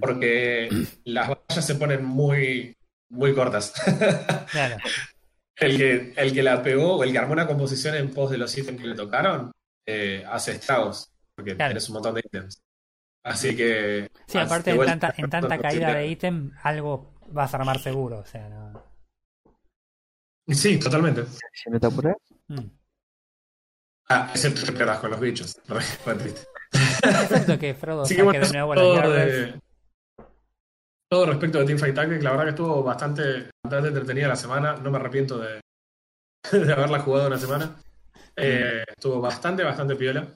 porque las batallas se ponen muy, muy cortas. *laughs* claro. el, que, el que la pegó o el que armó una composición en pos de los ítems que le tocaron, eh, hace estragos, porque Claro. tienes un montón de ítems. Así que... Sí, aparte de en tanta, en tanta *laughs* caída sí, de ítem, algo vas a armar seguro, o sea, no. Sí, totalmente. Si no te apuras, Mm. Ah, excepto que pierdas con los bichos. *laughs* Excepto que Frodo Así saque que bueno, de nuevo las de- todo respecto de Teamfight Tactics, la verdad que estuvo bastante, bastante entretenida la semana. No me arrepiento de, *laughs* de haberla jugado una semana. Eh, estuvo bastante, bastante piola.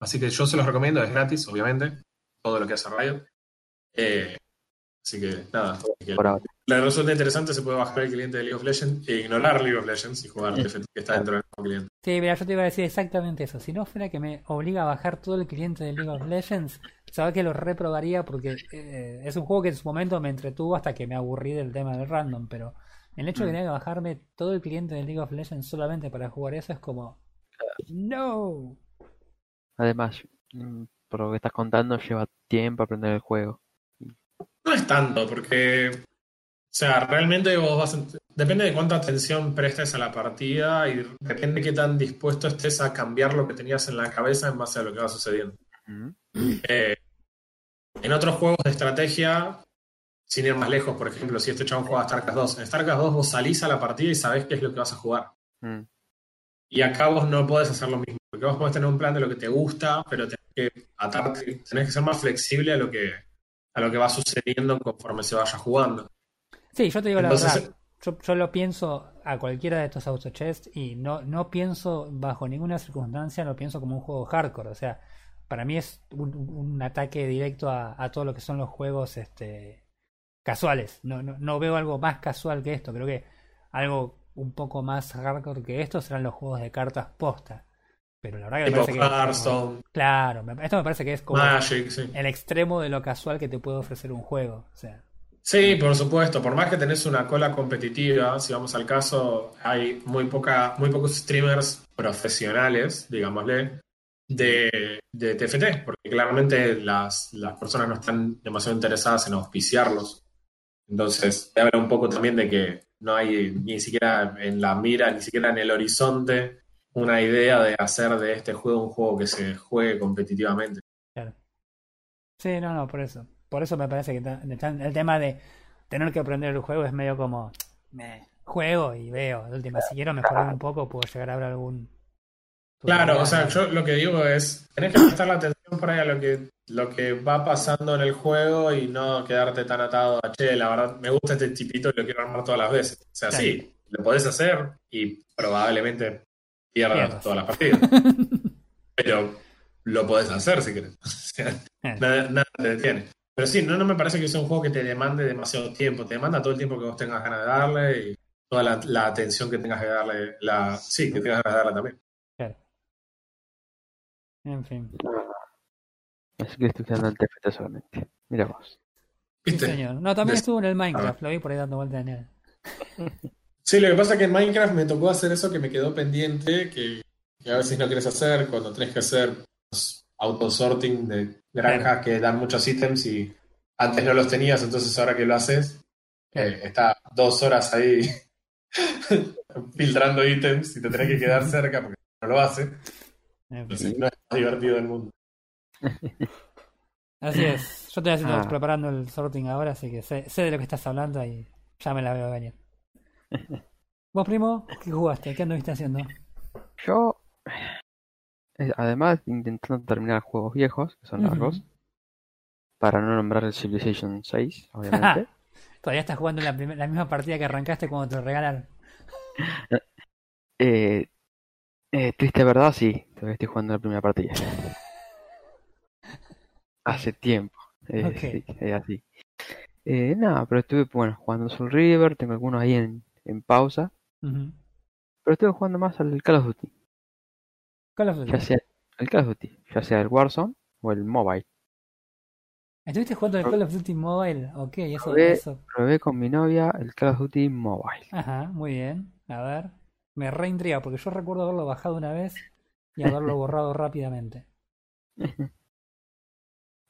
Así que yo se los recomiendo, es gratis, obviamente. Todo lo que hace Riot. Eh, así que nada. que la resulta interesante, se puede bajar el cliente de League of Legends e ignorar League of Legends y jugar TFT que está dentro del mismo cliente. Sí, mira, yo te iba a decir exactamente eso. Si no fuera que me obliga a bajar todo el cliente de League of Legends, sabes que lo reprobaría porque eh, es un juego que en su momento me entretuvo hasta que me aburrí del tema del random, pero el hecho de que Mm. tenga que bajarme todo el cliente de League of Legends solamente para jugar eso es como... No. Además, mm, por lo que estás contando, lleva tiempo aprender el juego. No es tanto, porque, o sea, realmente vos vas a- depende de cuánta atención prestes a la partida y depende de qué tan dispuesto estés a cambiar lo que tenías en la cabeza en base a lo que va sucediendo. Ujú. Eh, en otros juegos de estrategia, sin ir más lejos, por ejemplo, si este chabón juega a StarCraft 2, en StarCraft 2 vos salís a la partida y sabés qué es lo que vas a jugar. Mm. Y acá vos no podés hacer lo mismo, porque vos podés tener un plan de lo que te gusta, pero tenés que atarte, tenés que ser más flexible a lo que, a lo que va sucediendo conforme se vaya jugando. Sí, yo te digo la verdad. Yo, yo lo pienso a cualquiera de estos auto chess y no, no pienso bajo ninguna circunstancia, lo pienso como un juego hardcore. O sea, para mí es un, un ataque directo a, a todo lo que son los juegos este, casuales. No, no, no veo algo más casual que esto. Creo que algo un poco más hardcore que esto serán los juegos de cartas posta. Pero la verdad que me parece que como- Claro, esto me parece que es como Magic, sí. el extremo de lo casual que te puede ofrecer un juego. O sea, Sí, por supuesto. Por más que tenés una cola competitiva, si vamos al caso, hay muy poca, muy pocos streamers profesionales, digámosle, de, TFT, porque claramente las, las personas no están demasiado interesadas en auspiciarlos. Entonces, te habla un poco también de que no hay ni siquiera en la mira, ni siquiera en el horizonte, una idea de hacer de este juego un juego que se juegue competitivamente. Claro. Sí, no, no, por eso. Por eso me parece que el tema de tener que aprender el juego es medio como me juego y veo. Última, si quiero mejorar un poco, puedo llegar a ver algún. Claro, o sea, yo lo que digo es, tenés que prestar la atención por ahí a lo que, lo que va pasando en el juego y no quedarte tan atado a, che, la verdad, me gusta este tipito y lo quiero armar todas las veces. O sea, Claro. sí, lo podés hacer y probablemente pierdas Pierdas. todas las partidas. *laughs* Pero lo podés hacer si querés. *laughs* O sea, Eh. nada, nada te detiene. Pero sí, no, no me parece que sea un juego que te demande demasiado tiempo. Te demanda todo el tiempo que vos tengas ganas de darle y toda la, la atención que tengas que darle. La, sí, que tengas ganas de darle también. En fin. Así que estoy usando el TFT solamente. Mira vos. Sí, ¿Viste? señor. No, también estuvo en el Minecraft, lo vi por ahí dando vueltas en él. Sí, lo que pasa es que en Minecraft me tocó hacer eso que me quedó pendiente, que, que a veces no quieres hacer cuando tenés que hacer autosorting de granjas que dan muchos ítems y antes no los tenías, entonces ahora que lo haces, eh, está dos horas ahí *laughs* filtrando ítems y te tenés que quedar cerca porque no lo hace. Entonces no es divertido del mundo. Así es. Yo estoy haciendo, Ah. preparando el sorting ahora, así que sé, sé de lo que estás hablando y ya me la veo venir. *laughs* ¿Vos, primo? ¿Qué jugaste? ¿Qué anduviste haciendo? Yo, eh, además intentando terminar juegos viejos, que son largos, para no nombrar el Civilization 6, *laughs* obviamente. Todavía estás jugando la, la misma partida que arrancaste cuando te lo regalaron. *laughs* Eh, eh, triste verdad, sí, todavía estoy jugando la primera partida. *laughs* Hace tiempo. eh, sí, así. Eh, nada, pero estuve bueno, jugando Soul River, tengo algunos ahí en, en pausa, pero estuve jugando más al Call of Duty, Call of Duty. ya sea el Call of Duty, ya sea el Warzone o el Mobile. ¿Estuviste jugando el Call of Duty Mobile? Ok, eso, Probé- eso. Probé con mi novia el Call of Duty Mobile. Ajá, muy bien. A ver. Me reintriga porque yo recuerdo haberlo bajado una vez y haberlo borrado rápidamente. *laughs*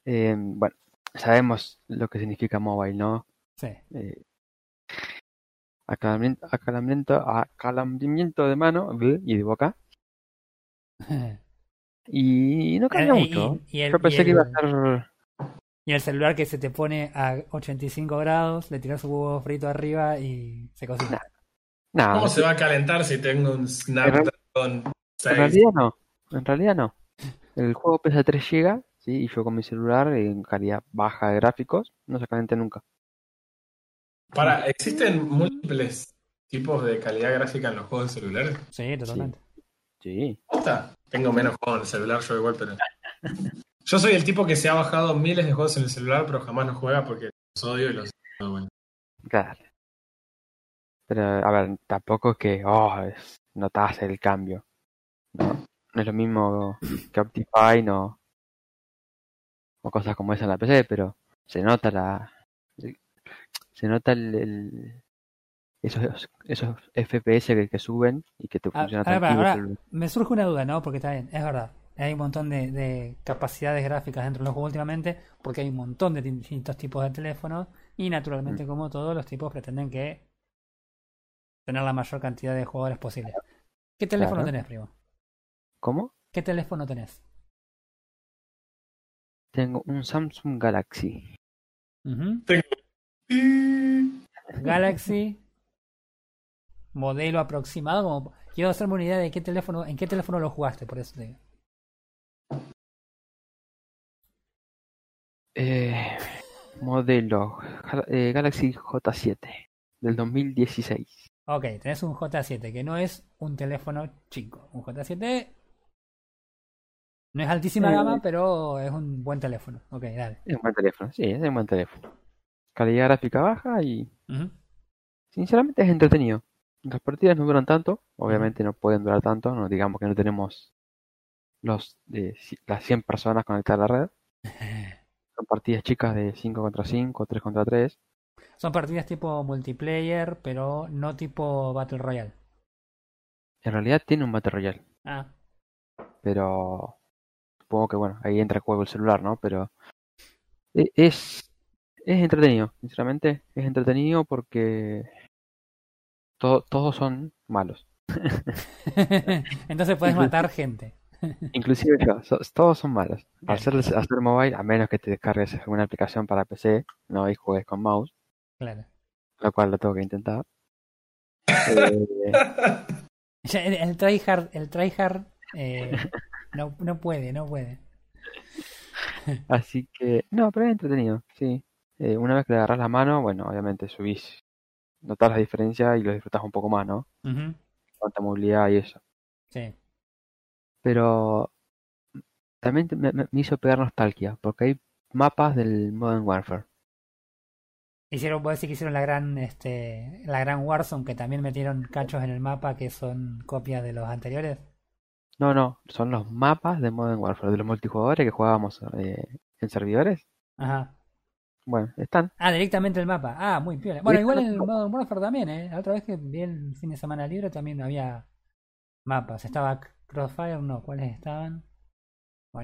Eh, bueno, sabemos lo que significa mobile, ¿no? Sí. Eh, acalamiento, acalamiento, acalamiento de mano y de boca. *laughs* Y no cambió Eh, y- mucho. y el- Yo pensé y que iba a ser. Y el celular que se te pone a 85 grados, le tiras un huevo frito arriba y se cocina. ¿Cómo se va a calentar si tengo un Snapdragon en 6? realidad no. En realidad no. El juego pesa 3 GB, ¿sí? Y yo con mi celular en calidad baja de gráficos no se calienta nunca. Para, ¿existen múltiples tipos de calidad gráfica en los juegos de celulares? Sí, totalmente. Sí. Tengo menos juegos en el celular yo igual, pero... *laughs* Yo soy el tipo que se ha bajado miles de juegos en el celular, pero jamás los juega porque los odio y los... bueno. Claro. Pero, a ver, tampoco es que, oh, es, notas el cambio. No, no es lo mismo que Optifine o, o cosas como esa en la PC, pero se nota la. Se nota el, el- esos, esos FPS que, que suben y que te Ah, funciona a ver, tranquilo. ahora, el celular. me surge una duda, ¿no? Porque está bien, es verdad. Hay un montón de, de capacidades gráficas dentro de los juegos últimamente, porque hay un montón de distintos tipos de teléfonos, y naturalmente, como todos, los tipos pretenden que tener la mayor cantidad de jugadores posible. ¿Qué teléfono Claro. tenés, primo? ¿Cómo? ¿Qué teléfono tenés? Tengo un Samsung Galaxy. Ujú. Mm, Galaxy, modelo aproximado, como quiero hacerme una idea de qué teléfono, en qué teléfono lo jugaste, por eso te digo. Eh, modelo eh, Galaxy J7 del 2016. Ok, tenés un J7, que no es un teléfono chico. Un J7 no es altísima Eh. gama, pero es un buen teléfono. Ok, dale. Es un buen teléfono, sí, es un buen teléfono. Calidad gráfica baja y sinceramente es entretenido. Las partidas no duran tanto, obviamente no pueden durar tanto, no digamos que no tenemos los las 100 personas conectadas a la red. *laughs* Son partidas chicas de 5 contra 5, 3 contra 3. Son partidas tipo multiplayer, pero no tipo Battle Royale. En realidad tiene un Battle Royale, Ah, pero supongo que bueno, ahí entra el juego el celular, ¿no? Pero e- es es entretenido, sinceramente es entretenido porque to- todos son malos. *laughs* entonces puedes matar gente. *laughs* Inclusive yo, so- todos son malos. Al hacer, hacer mobile, a menos que te descargues alguna aplicación para PC, no y juegues con mouse, Claro. lo cual lo tengo que intentar. *laughs* Eh, El, el tryhard, el tryhard eh, no, no puede, no puede. así que, no, pero es entretenido, sí. Eh, una vez que le agarras la mano, bueno, obviamente subís, notas la diferencia y lo disfrutas un poco más, ¿no? Cuánta movilidad y eso. Sí. Pero también me hizo pegar nostalgia, porque hay mapas del Modern Warfare. Hicieron, puedo decir que hicieron la gran, este, la gran Warzone, que también metieron cachos en el mapa que son copias de los anteriores. No, no, son los mapas de Modern Warfare, de los multijugadores que jugábamos eh, en servidores. Ajá. Bueno, están. Ah, directamente el mapa. Ah, muy piola. Bueno, igual en. Modern Warfare también, ¿eh? La otra vez que vi el fin de semana libre también había mapas. Estaba Crossfire, no, ¿cuáles estaban?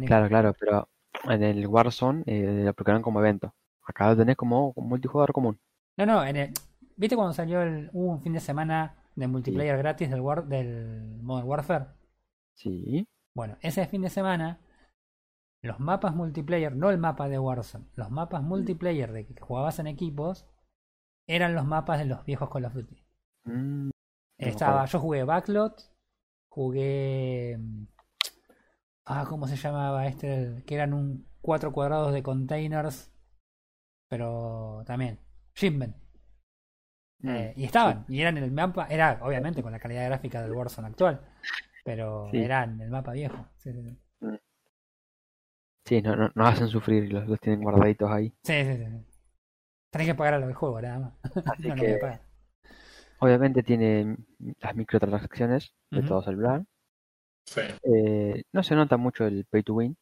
Claro, claro, pero en el Warzone eh, lo aplicaron como evento. Acá lo tenés como multijugador común. No, no, en el- ¿viste cuando salió el, hubo un fin de semana de multiplayer gratis del, War, del Modern Warfare? Sí. Bueno, ese fin de semana, los mapas multiplayer, no el mapa de Warzone, los mapas multiplayer de que jugabas en equipos, eran los mapas de los viejos Call of Duty. Mm, me Estaba, yo jugué Backlot, jugué. mm, Ah, ¿cómo se llamaba este? Que eran un cuatro cuadrados de containers, pero también. Shipment. mm, Eh, y estaban, y eran el mapa, era obviamente con la calidad gráfica del Warzone actual, pero Sí. eran el mapa viejo. Sí, sí, sí. Sí, no, no, nos hacen sufrir, los, los tienen guardaditos ahí. Sí, sí, sí. Tenés que pagar el juego, nada más. Así *laughs* no, no voy a que, pagar. obviamente tiene las microtransacciones de todo celular. Sí. Eh, no se nota mucho el pay to win.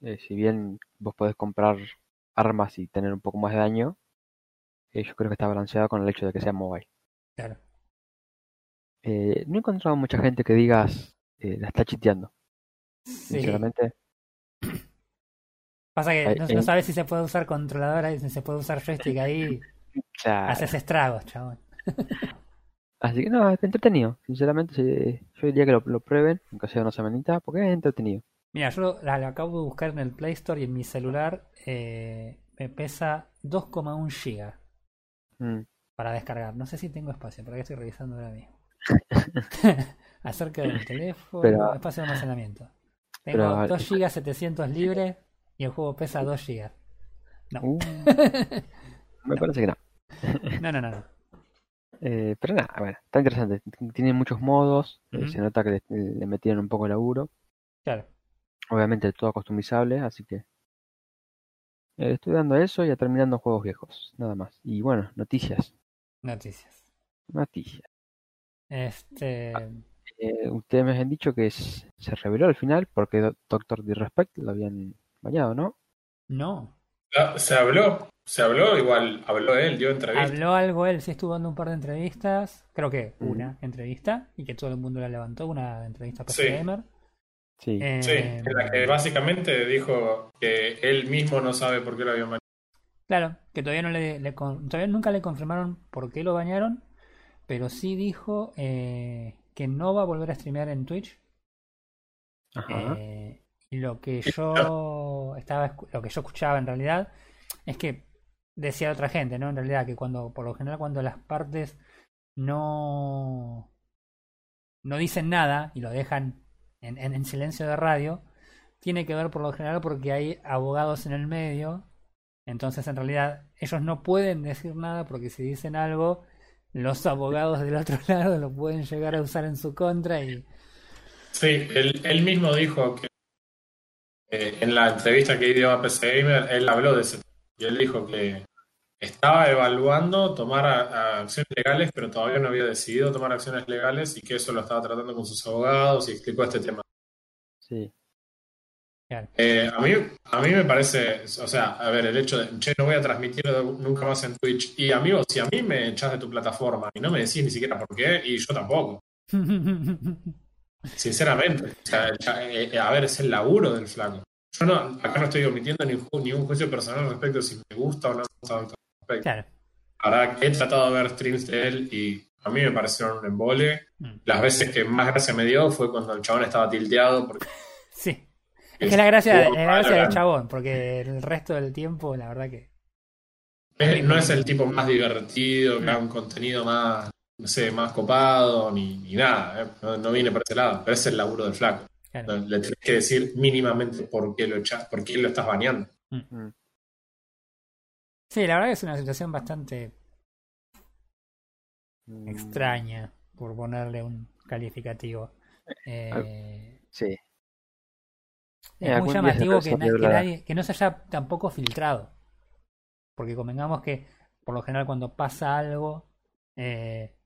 Eh, si bien vos podés comprar armas y tener un poco más de daño, eh, yo creo que está balanceado con el hecho de que sea mobile. Claro. Eh, no he encontrado mucha gente que digas eh, la está chiteando. Sí. Sinceramente, Pasa que no, sabes si se puede usar controladora y si se puede usar joystick ahí. *laughs* claro. Haces estragos, chabón. *laughs* Así que no, es entretenido. Sinceramente, yo diría que lo, lo prueben, aunque sea una semanita, porque es entretenido. Mira, yo lo, la- lo acabo de buscar en el Play Store y en mi celular eh, me pesa 2,1 giga Mm, para descargar. No sé si tengo espacio, pero que estoy revisando ahora mismo. *laughs* Acerca del teléfono, Pero- espacio de almacenamiento. pero, Tengo ver, 2 gigas 700 libres y el juego pesa 2 gigas. No. uh, *laughs* me parece que no. No, no, no, no. Eh, pero nada, bueno, está interesante. Tiene muchos modos, eh, se nota que le, le metieron un poco de laburo. Claro. Obviamente todo customizable, así que eh, estoy dando eso y a terminando juegos viejos, nada más. Y bueno, noticias, Noticias. noticias. Este. Eh, ustedes me han dicho que es- se reveló al final porque Do- Doctor Disrespect lo habían bañado, ¿no? No. Ah, Se habló, se habló, igual habló él, dio entrevista. Habló algo él, sí estuvo dando un par de entrevistas. Creo que Ujú. una entrevista. Y que todo el mundo la levantó. Una entrevista para Sí. Gamer. Sí. Eh, Sí, en la que básicamente dijo que él mismo no sabe por qué lo habían bañado. Claro, que todavía no le, todavía nunca le confirmaron por qué lo bañaron, pero sí dijo eh, que no va a volver a streamear en Twitch. Ajá. Eh, y lo que yo estaba lo que yo escuchaba en realidad es que decía otra gente, ¿no? En realidad que cuando, por lo general, cuando las partes no no dicen nada y lo dejan en, en- en silencio de radio, tiene que ver por lo general porque hay abogados en el medio. Entonces, en realidad, ellos no pueden decir nada porque si dicen algo, los abogados del otro *laughs* lado lo pueden llegar a usar en su contra y Sí, él, él mismo dijo que eh, en la entrevista que dio a PC Gamer, él habló de ese y él dijo que estaba evaluando tomar a- a acciones legales, pero todavía no había decidido tomar acciones legales y que eso lo estaba tratando con sus abogados y explicó este tema. Sí. Eh, a mí, a mí me parece, o sea, a ver, el hecho de, che, no voy a transmitir nunca más en Twitch. Y amigo, si a mí me echas de tu plataforma y no me decís ni siquiera por qué, y yo tampoco, *laughs* sinceramente. O sea, eh, eh, a ver, es el laburo del flaco. Yo no, acá no estoy omitiendo ningún juicio personal respecto a si me gusta o no me gusta Doctor Respect. Claro. Ahora, he tratado de ver streams de él y a mí me parecieron un embole. Mm. Las veces que más gracia me dio fue cuando el chabón estaba tilteado porque *laughs* Sí. Es que la gracia, la gracia del chabón, porque el resto del tiempo, la verdad que. Es- no es el tipo más divertido, que haga un contenido más, no sé, más copado, ni, ni nada. ¿eh? No, no viene por ese lado, pero es el laburo del flaco. Claro. Le tenés que decir mínimamente por qué lo echás, por qué lo estás baneando. Sí, la verdad que es una situación bastante Mm, extraña, por ponerle un calificativo. Eh, Sí. Es Eh, muy llamativo *laughs* que, na- que resolverá. nadie, que no se haya tampoco filtrado. Porque convengamos que, por lo general, cuando pasa algo, eh,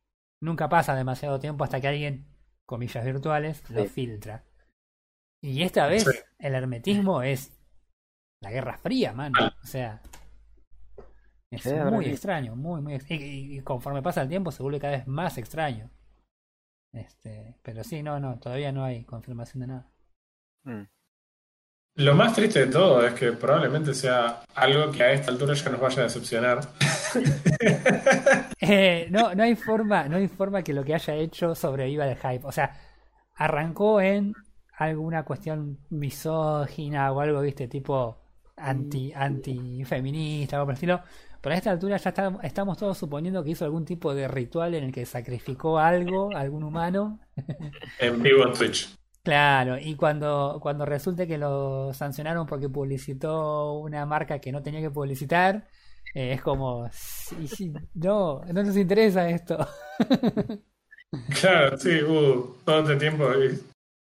nunca pasa demasiado tiempo hasta que alguien, comillas virtuales, lo filtra. Y esta vez Sí. el hermetismo es la Guerra Fría, man. O sea, es Sí, muy extraño, muy, muy ex- y, y- y conforme pasa el tiempo se vuelve cada vez más extraño. Este, pero sí, no, no, todavía no hay confirmación de nada. Mm. Lo más triste de todo es que probablemente sea algo que a esta altura ya nos vaya a decepcionar. *laughs* Eh, no, no hay forma, no hay forma que lo que haya hecho sobreviva al hype. O sea, arrancó en alguna cuestión misógina o algo, viste, tipo anti, anti feminista, algo por el estilo. Pero a esta altura ya está- estamos todos suponiendo que hizo algún tipo de ritual en el que sacrificó algo, algún humano. En vivo en Twitch. Claro, y cuando, cuando resulte que lo sancionaron porque publicitó una marca que no tenía que publicitar, eh, es como, sí, sí, no, no nos interesa esto. *laughs* Claro, sí, uh, todo este tiempo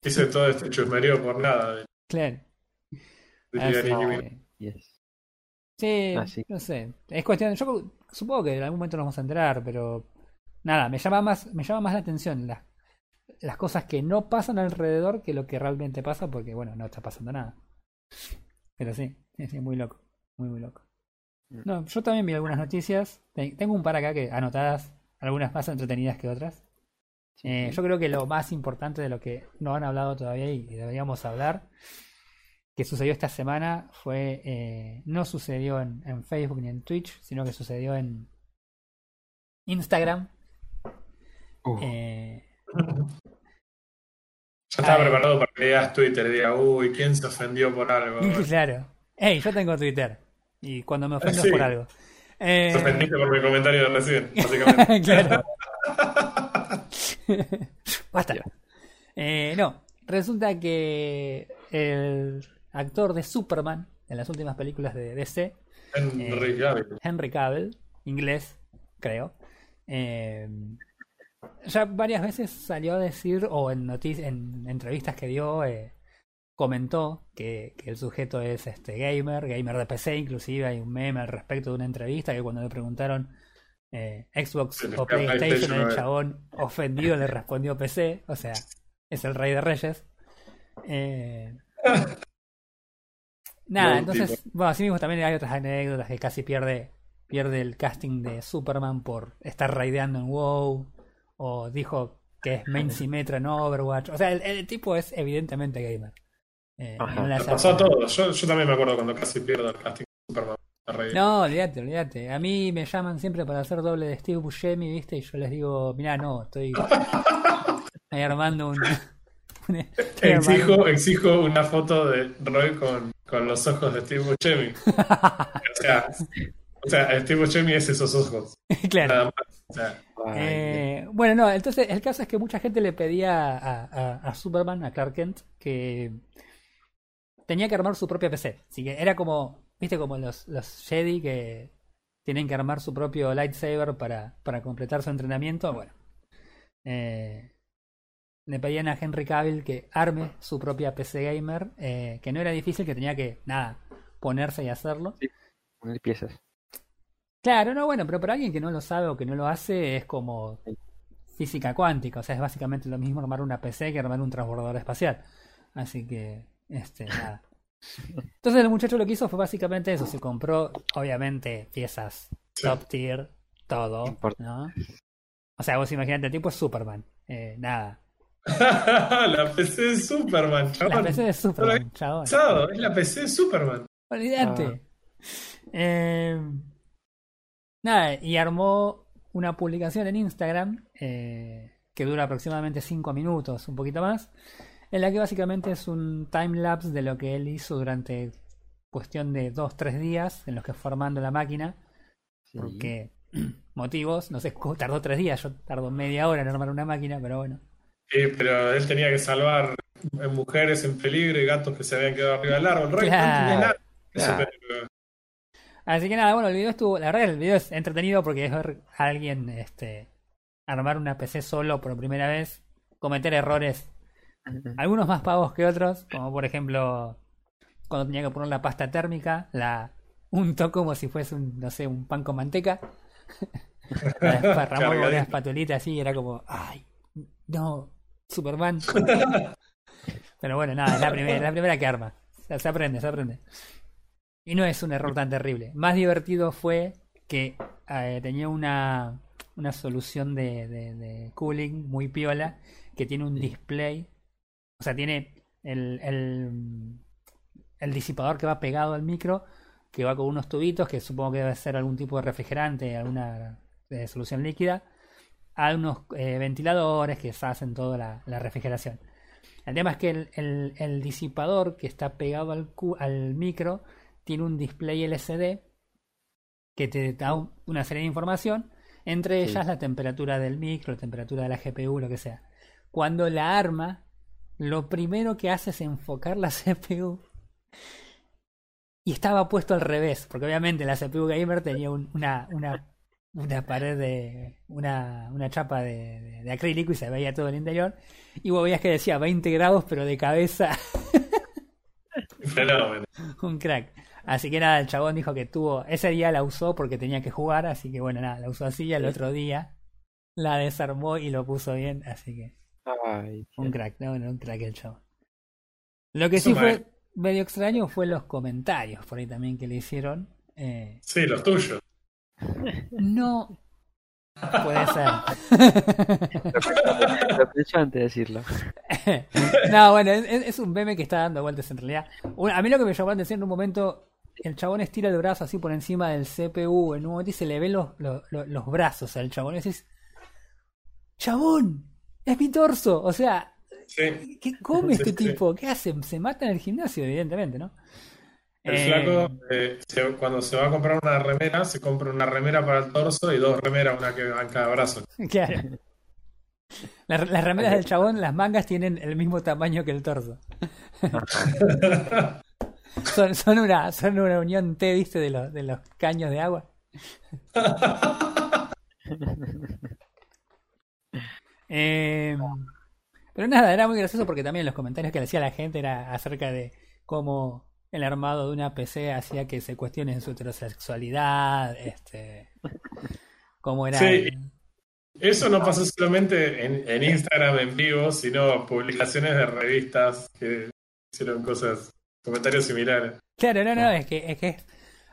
hice todo este chusmerío por nada. de- Claro. Yes. sí, Así. no sé. Es cuestión, yo supongo que en algún momento nos vamos a enterar, pero nada, me llama más, me llama más la atención las, las cosas que no pasan alrededor que lo que realmente pasa, porque bueno, no está pasando nada. Pero sí, sí, muy loco, muy muy loco. Mm. No, yo también vi algunas noticias. Te- Tengo un par acá que anotadas, algunas más entretenidas que otras. Eh, yo creo que lo más importante de lo que no han hablado todavía y y deberíamos hablar, que sucedió esta semana, fue, eh, no sucedió en, en Facebook ni en Twitch, sino que sucedió en Instagram. Uh, Eh, Ya estaba Ay. preparado para que leas Twitter y uy, ¿quién se ofendió por algo? *laughs* claro. Hey, yo tengo Twitter. Y cuando me ofendo Sí. es por algo. Eh, Te ofendiste por mi comentario de recién, *laughs* básicamente. claro. *laughs* Basta. Eh, no, resulta que el actor de Superman en las últimas películas de DC, Henry Cavill. Henry Cavill, inglés, creo, eh, ya varias veces salió a decir, o en, notic- en entrevistas que dio, eh, comentó que, que el sujeto es este gamer, gamer de PC, inclusive hay un meme al respecto de una entrevista que cuando le preguntaron eh, Xbox o PlayStation, PlayStation, el chabón ofendido le respondió PC, o sea, es el rey de reyes. Eh, *laughs* nada, entonces, bueno, así mismo también hay otras anécdotas que casi pierde pierde el casting de Superman por estar raideando en WoW o dijo que es main Symmetra en Overwatch. O sea, el, el tipo es evidentemente gamer. Eh, pasó a todos. Yo, yo también me acuerdo cuando casi pierdo el casting de Superman. No, olvídate, olvídate. A mí me llaman siempre para hacer doble de Steve Buscemi, ¿viste? Y yo les digo, mirá, no, estoy *laughs* armando un... *laughs* armando- Exijo, exijo una foto de Roy con, con los ojos de Steve Buscemi. *laughs* o, sea, o sea, Steve Buscemi es esos ojos. *laughs* claro. Nada más. O sea, ay, Eh, bueno, no, entonces el caso es que mucha gente le pedía a, a- a Superman, a Clark Kent, que tenía que armar su propia PC. Así que era como, viste, como los, los Jedi que tienen que armar su propio lightsaber para, para completar su entrenamiento. Bueno, eh, le pedían a Henry Cavill que arme su propia PC gamer, eh, que no era difícil, que tenía que, nada, ponerse y hacerlo. poner piezas. Claro, no, bueno, pero para alguien que no lo sabe o que no lo hace es como física cuántica, o sea, es básicamente lo mismo armar una PC que armar un transbordador espacial. Así que, este, nada. Entonces el muchacho lo que hizo fue básicamente eso, se compró, obviamente, piezas top tier, todo. ¿no? O sea, vos imaginate, el tipo es Superman, eh, nada. *laughs* la PC de Superman, La chaval. PC de Superman, chabón. Es la PC de Superman. Olvídate. Eh, nada, y armó una publicación en Instagram eh, que dura aproximadamente 5 minutos, un poquito más, en la que básicamente es un timelapse de lo que él hizo durante cuestión de 2-3 días en los que fue armando la máquina, Sí. porque *clears throat* motivos, no sé, tardó 3 días, yo tardo media hora en armar una máquina, pero bueno. Sí, pero él tenía que salvar mujeres en peligro y gatos que se habían quedado arriba del árbol. Roy, no Claro. Claro. Así que nada, bueno, el video estuvo, la verdad el video es entretenido porque es ver a alguien este, armar una PC solo por primera vez, cometer errores Algunos más pavos que otros, como por ejemplo cuando tenía que poner la pasta térmica, la untó como si fuese un, no sé, un pan con manteca. *laughs* la desparramó con una espatulita así y era como, ay, no, Superman. *laughs* Pero bueno, nada, es la primera, es la primera que arma. O sea, se aprende, se aprende. Y no es un error tan terrible. Más divertido fue que eh, tenía una, una solución de, de- de cooling muy piola que tiene un display. O sea, tiene el, el, el disipador que va pegado al micro, que va con unos tubitos, que supongo que debe ser algún tipo de refrigerante, alguna eh, solución líquida, a unos eh, ventiladores que hacen toda la, la refrigeración. El tema es que el, el- el disipador que está pegado al, al micro tiene un display LCD que te da un- una serie de información, entre Sí. ellas la temperatura del micro, la temperatura de la GPU, lo que sea. Cuando la arma, lo primero que hace es enfocar la *laughs* CPU y estaba puesto al revés, porque obviamente la CPU gamer tenía un- una, una, una pared de. una, una chapa de, de- de acrílico y se veía todo el interior. Y vos veías que decía 20 grados, pero de cabeza *laughs* Fenómeno. un crack. Así que nada, el chabón dijo que tuvo. Ese día la usó porque tenía que jugar, así que bueno, nada, la usó así y al otro día la desarmó y lo puso bien, así que. Ay, Un crack, no, no, un crack el chavo. Lo que sí fue medio extraño fue los comentarios por ahí también que le hicieron. Eh, Sí, los tuyos. no puede ser. Antes de decirlo. *laughs* no, bueno, es, es un meme que está dando vueltas en realidad. A mí lo que me llamó la atención en un momento, el chabón estira el brazo así por encima del CPU en un momento y se le ven los, los, los- brazos al chabón. Y decís, chabón, es mi torso. O sea, Sí. ¿qué come Sí, este *laughs* sí. tipo? ¿Qué hace? Se mata en el gimnasio, evidentemente, ¿no? El Eh, flaco, eh, se- cuando se va a comprar una remera, se compra una remera para el torso y dos remeras, una que va en cada brazo. *laughs* Claro. Las, las remeras del chabón, las mangas tienen el mismo tamaño que el torso. *laughs* son, son una, son una unión T, ¿viste? De los, de los caños de agua. *laughs* Eh, pero nada, era muy gracioso porque también los comentarios que le hacía la gente era acerca de cómo el armado de una PC hacía que se cuestionen su heterosexualidad, este, cómo era... Sí. el- Eso no pasó solamente en, en Instagram en vivo, sino publicaciones de revistas que hicieron cosas, comentarios similares. Claro, no, no, es que, es que,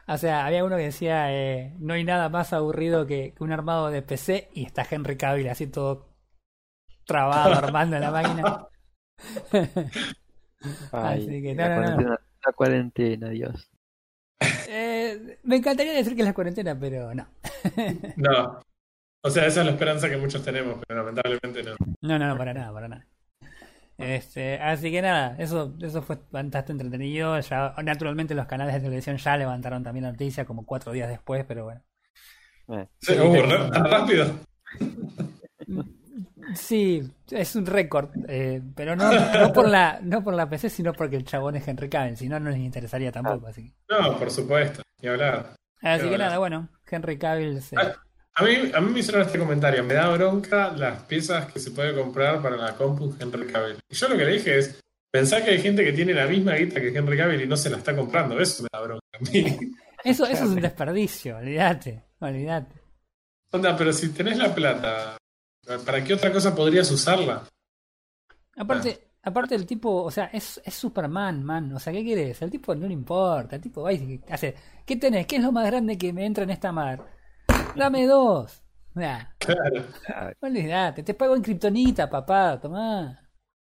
o sea, había uno que decía, eh, no hay nada más aburrido que, que un armado de PC y está Henry Cavill así todo trabado *laughs* armando en la máquina. Ay, Así que, no, la, no, no. cuarentena, la cuarentena, Dios. Eh, me encantaría decir que es la cuarentena, pero no. No. O sea, esa es la esperanza que muchos tenemos, pero lamentablemente no. No, no, no, para nada, para nada. Este, así que nada, eso, eso fue bastante entretenido. Ya, naturalmente los canales de televisión ya levantaron también la noticia como cuatro días después, pero bueno. Eh, Sí, ¿no? ¿Tan rápido? *laughs* Sí, es un récord, eh, pero no, no por la no por la PC, sino porque el chabón es Henry Cavill, si no, no les interesaría tampoco. Así que, No, por supuesto, ni hablar. así que nada, bueno, Henry Cavill se... Ah, A mí, a mí me hicieron este comentario, me da bronca las piezas que se puede comprar para la compu Henry Cavill. Y yo lo que le dije es, pensá que hay gente que tiene la misma guita que Henry Cavill y no se la está comprando, eso me da bronca a mí. *laughs* Eso, eso es un desperdicio, olvídate, olvídate. Onda, pero si tenés la plata, ¿para qué otra cosa podrías usarla? Aparte, aparte el tipo, o sea, es, es Superman, man, o sea, ¿qué querés? Al tipo no le importa, el tipo va y hace, ¿qué tenés? ¿Qué es lo más grande que me entra en esta mar? Dame dos. Sea, Claro, olvídate, te pago en kriptonita, papá, tomá.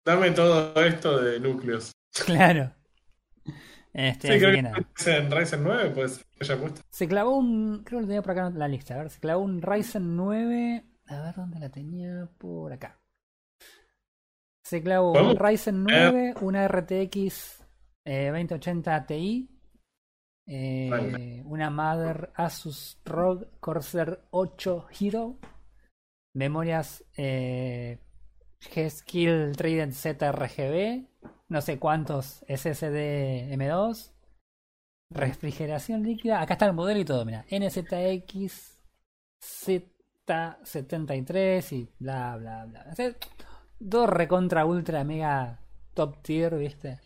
dame todo esto de núcleos. Claro. Este, Sí, creo que que en Ryzen 9, pues haya puesto. Se clavó un. Creo que lo tenía por acá en la lista. A ver, se clavó un Ryzen 9. A ver dónde la tenía. Por acá. Se clavó un ¿Podemos Ryzen 9, una RTX eh, 2080 Ti, eh, una Mother Asus ROG Corsair 8 Hero, memorias eh, G-Skill Trident Z RGB, no sé cuántos SSD M2, refrigeración líquida, acá está el modelo y todo, mira, NZX Z73 y bla bla bla. O sea, Dos recontra ultra mega top tier, ¿viste?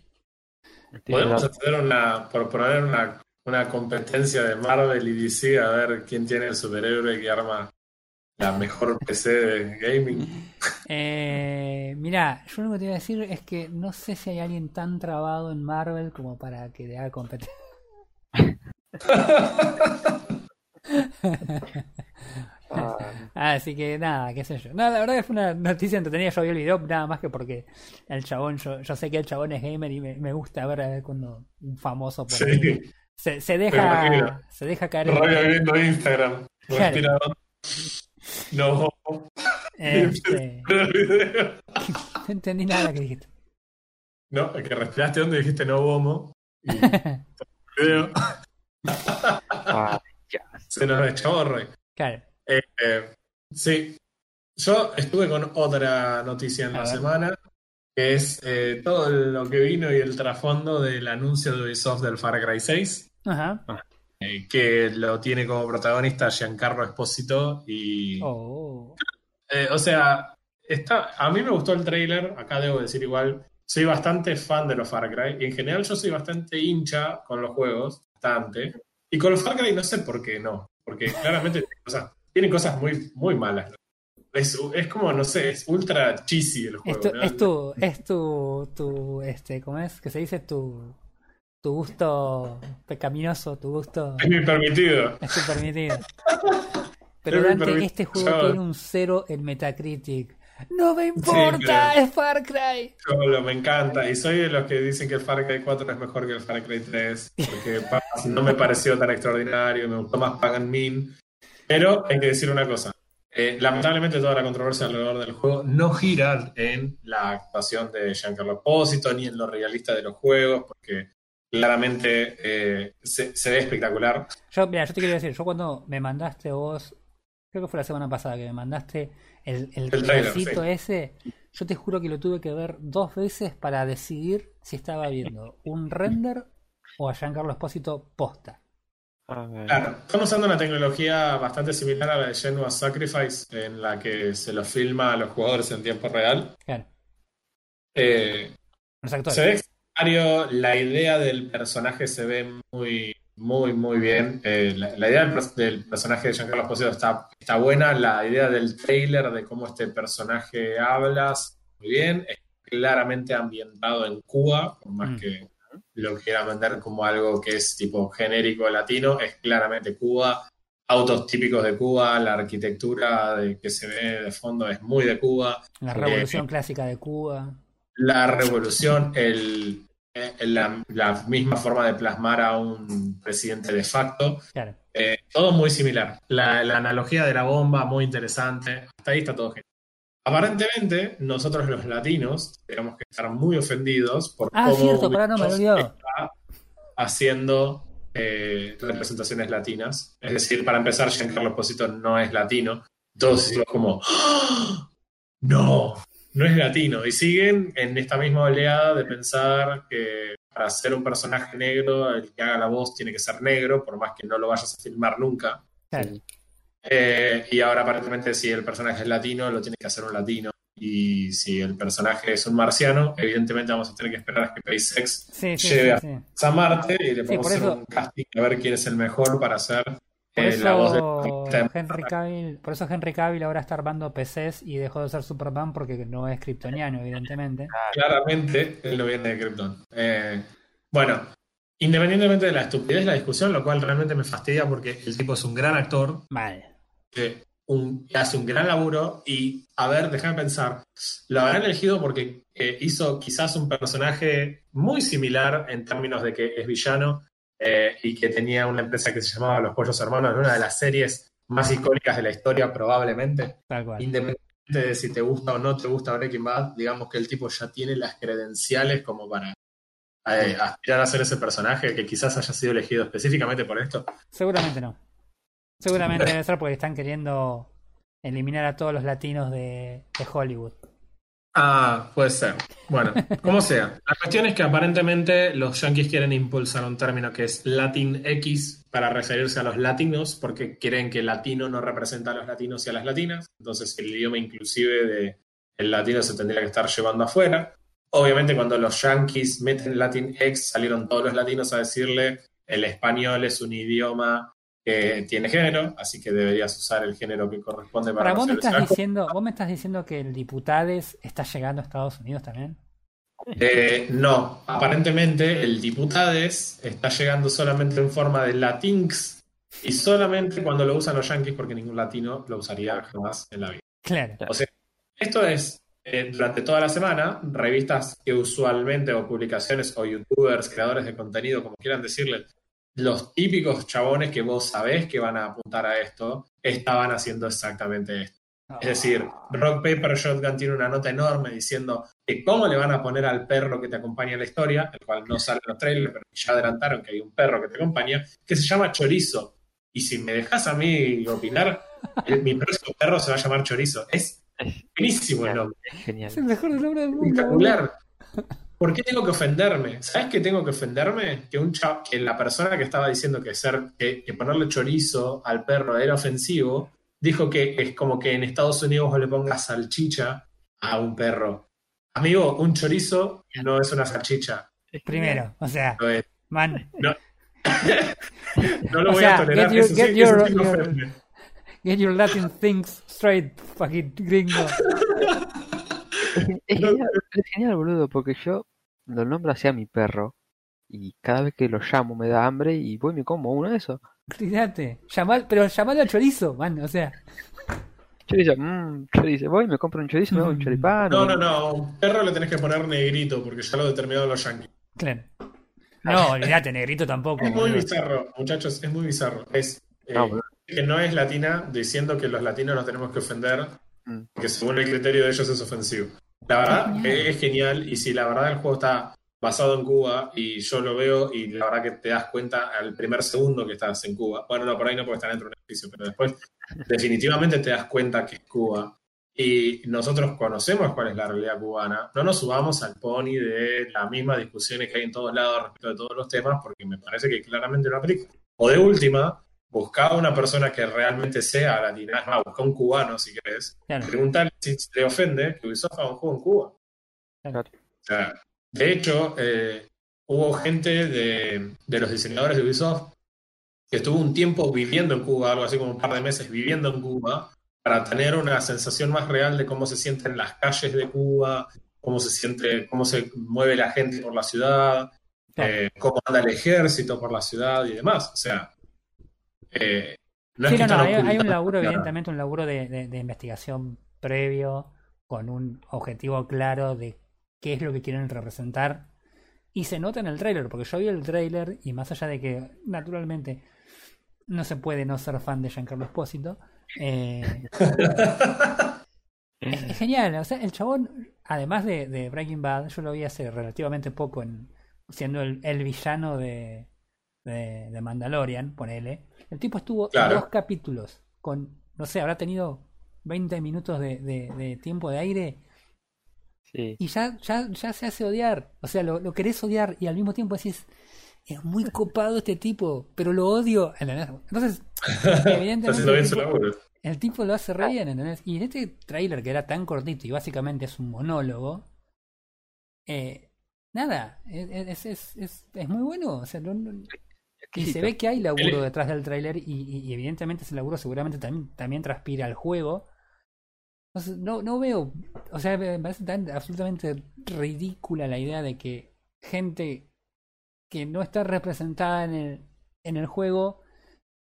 Podemos hacer una, por poner una, una competencia de Marvel y DC a ver quién tiene el superhéroe que arma la mejor PC de gaming. Eh, mira, yo lo que te iba a decir es que no sé si hay alguien tan trabado en Marvel como para que le haga competencia. Ah, Así que nada, qué sé yo. No, la verdad que fue una noticia entretenida. Yo vi el video nada más que porque el chabón, yo, yo sé que el chabón es gamer y me, me gusta ver a ver cuando un famoso por ahí Sí, se, se deja se deja caer radio viendo Instagram. Respirador. No, este, *laughs* no entendí nada que dijiste. No, el que respiraste donde dijiste no homo. Y *laughs* el video ah, ya. se nos deschorre. Claro. Eh, eh, sí, yo estuve con otra noticia en A la ver. semana, que es eh, todo lo que vino y el trasfondo del anuncio de Ubisoft del Far Cry 6, Ajá. eh, que lo tiene como protagonista Giancarlo Espósito y... Oh. eh, o sea, está, a mí me gustó el trailer, acá debo decir igual, soy bastante fan de los Far Cry y en general yo soy bastante hincha con los juegos, bastante, y con los Far Cry no sé por qué no, porque claramente o sea, tienen cosas muy, muy malas. ¿no? Es, es como, no sé, es ultra cheesy el juego. Es tu, ¿no? es tu, es tu, tu, este, ¿cómo es? Que se dice tu, tu gusto pecaminoso, tu gusto Es mi permitido. es tu permitido. *laughs* Pero Es Dante, permitido. este juego Yo- tiene un cero en Metacritic. No me importa, es Far Cry. Solo, me encanta. Y soy de los que dicen que el Far Cry 4 es mejor que el Far Cry 3. Porque no me pareció tan extraordinario. Me gustó más Pagan Min. Pero hay que decir una cosa. Eh, lamentablemente toda la controversia alrededor del juego no gira en la actuación de Giancarlo Espósito ni en lo realista de los juegos, porque claramente eh, se, se ve espectacular. Yo, mira, yo te quería decir, yo cuando me mandaste vos, creo que fue la semana pasada que me mandaste el, el, El trailer, sí. ese, yo te juro que lo tuve que ver dos veces para decidir si estaba viendo un render o a Giancarlo Espósito posta. A ver. Claro, están usando una tecnología bastante similar a la de Genua Sacrifice, en la que se los filma a los jugadores en tiempo real. Claro, Eh. Se ve extraordinario, la idea del personaje se ve muy, muy, muy bien. Eh, la, la idea del, pers- del personaje de Giancarlo Esposito está, está buena. La idea del trailer, de cómo este personaje habla, muy bien. Es claramente ambientado en Cuba, por más Mm. que lo quiera vender como algo que es tipo genérico latino, es claramente Cuba. Autos típicos de Cuba, la arquitectura de, que se ve de fondo es muy de Cuba La Eh, revolución clásica de Cuba. la revolución, el, eh, la, la misma forma de plasmar a un presidente de facto, Claro. eh, todo muy similar. La, la analogía de la bomba, muy interesante. Hasta ahí está todo genial. Aparentemente, nosotros los latinos tenemos que estar muy ofendidos por Ah, cómo cierto, no me está haciendo eh, representaciones latinas. Es decir, para empezar, Giancarlo Esposito no es latino. Todos decimos como, ¡Ah! no, no es latino. Y siguen en esta misma oleada de pensar que para ser un personaje negro, el que haga la voz tiene que ser negro, por más que no lo vayas a filmar nunca. Claro. Eh, y ahora aparentemente si el personaje es latino, lo tiene que hacer un latino. Y si el personaje es un marciano, evidentemente vamos a tener que esperar a que SpaceX Sí, sí, lleve sí, sí. a Marte y le podemos hacer eso- un casting a ver quién es el mejor para hacer Por eh, la voz de Henry Cavill, por eso Henry Cavill ahora está armando PCs y dejó de ser Superman porque no es kryptoniano, evidentemente. Claramente, él no viene de Krypton. Eh, bueno, independientemente de la estupidez de la discusión, lo cual realmente me fastidia porque el tipo es un gran actor, Mal. Que un- hace un gran laburo y, a ver, déjame pensar, lo habrán elegido porque eh, hizo quizás un personaje muy similar en términos de que es villano eh, y que tenía una empresa que se llamaba Los Pollos Hermanos, en una de las series más icónicas de la historia probablemente. Tal cual. Independientemente de si te gusta o no te gusta Breaking Bad, digamos que el tipo ya tiene las credenciales como para eh, aspirar a ser ese personaje que quizás haya sido elegido específicamente por esto. Seguramente no. Seguramente *laughs* debe ser porque están queriendo eliminar a todos los latinos de, de Hollywood. Ah, puede ser. Bueno, *laughs* como sea. La cuestión es que aparentemente los yankees quieren impulsar un término que es Latin X para referirse a los latinos, porque quieren que latino no representa a los latinos y a las latinas. Entonces, el idioma inclusive de el latino se tendría que estar llevando afuera. Obviamente cuando los yankees meten Latinx, salieron todos los latinos a decirle el español es un idioma que tiene género, así que deberías usar el género que corresponde para Ahora, vos me, estás diciendo, vos me estás diciendo que el Diputades está llegando a Estados Unidos también. Eh, no, aparentemente el diputades está llegando solamente en forma de latinx y solamente cuando lo usan los yankees porque ningún latino lo usaría jamás en la vida. Claro. O sea, esto es eh, durante toda la semana, revistas que usualmente o publicaciones o youtubers, creadores de contenido, como quieran decirle, los típicos chabones que vos sabés que van a apuntar a esto, estaban haciendo exactamente esto. Es decir, Rock Paper Shotgun tiene una nota enorme diciendo que cómo le van a poner al perro que te acompaña en la historia, el cual no sale en los trailers, pero ya adelantaron que hay un perro que te acompaña, que se llama Chorizo. Y si me dejas a mí opinar, el- mi próximo perro se va a llamar Chorizo. Es buenísimo el nombre, Es genial. Es el mejor nombre del mundo. espectacular. ¿Por qué tengo que ofenderme? ¿Sabes qué tengo que ofenderme? Que, un cha- que la persona que estaba diciendo que, ser, que, que ponerle chorizo al perro era ofensivo, dijo que es como que en Estados Unidos vos le pongas salchicha a un perro. Amigo, un chorizo no es una salchicha. Primero, o sea, No, es- man, *laughs* no lo O voy sea, a tolerar. get your- eso sí, get eso your- sí your- get your Latin things straight, fucking gringo. *laughs* Es, gen- es genial, es genial, boludo, porque yo lo nombro así a mi perro y cada vez que lo llamo me da hambre y voy y me como uno de esos. Fíjate, llamar, pero llamalo a chorizo, man, o sea, Chorizo, mmm, chorizo, voy, me compro un chorizo, me hago un Mm. choripán. No, no, no. Un perro le tenés que poner negrito porque ya lo determinaron los yankees. claro. No, olvídate, negrito tampoco. Es muy boludo. bizarro, muchachos, es muy bizarro. Es eh, No, que no es latina diciendo que los latinos nos tenemos que ofender, Mm. que según el criterio de ellos es ofensivo. La verdad Genial. es genial y si la verdad el juego está basado en Cuba y yo lo veo y la verdad que te das cuenta al primer segundo que estás en Cuba. Bueno, no, por ahí no porque están dentro de un edificio, pero después definitivamente te das cuenta que es Cuba. Y nosotros conocemos cuál es la realidad cubana. No nos subamos al pony de las mismas discusiones que hay en todos lados respecto de todos los temas, porque me parece que claramente no aplica. O de última, busca a una persona que realmente sea latina. Es más, busca un cubano si querés. Claro. Preguntarle si te ofende que Ubisoft haga un juego en Cuba. Claro. O sea, de hecho, eh, hubo gente de, de los diseñadores de Ubisoft que estuvo un tiempo viviendo en Cuba, algo así como un par de meses viviendo en Cuba, para tener una sensación más real de cómo se sienten las calles de Cuba, cómo se siente, cómo se mueve la gente por la ciudad, Claro. eh, cómo anda el ejército por la ciudad y demás. O sea, eh, no es Sí, que no, no, hay, hay un laburo, evidentemente, un laburo de, de- de investigación previo, con un objetivo claro de qué es lo que quieren representar. Y se nota en el tráiler, porque yo vi el tráiler y más allá de que, naturalmente, no se puede no ser fan de Giancarlo Espósito, eh, es, *laughs* es genial. O sea, el chabón, además de, de Breaking Bad, yo lo vi hace relativamente poco en siendo el, el villano de, de, de Mandalorian, ponele. El tipo estuvo Claro. dos capítulos con, no sé, habrá tenido 20 minutos de, de- de tiempo de aire Sí. y ya, ya, ya se hace odiar. O sea, lo, lo querés odiar y al mismo tiempo decís, es muy *laughs* copado este tipo, pero lo odio. ¿entendés? Entonces, *laughs* evidentemente el tipo- laburo. el tipo lo hace re bien, ¿entendés? Y en este tráiler que era tan cortito y básicamente es un monólogo, eh, nada, es, es, es, es, es muy bueno. O sea, no- no- y se ve que hay laburo detrás del tráiler y, y- y evidentemente ese laburo seguramente también, también transpira al juego. Entonces, no, no veo, o sea, me parece tan absolutamente ridícula la idea de que gente que no está representada en el, en el juego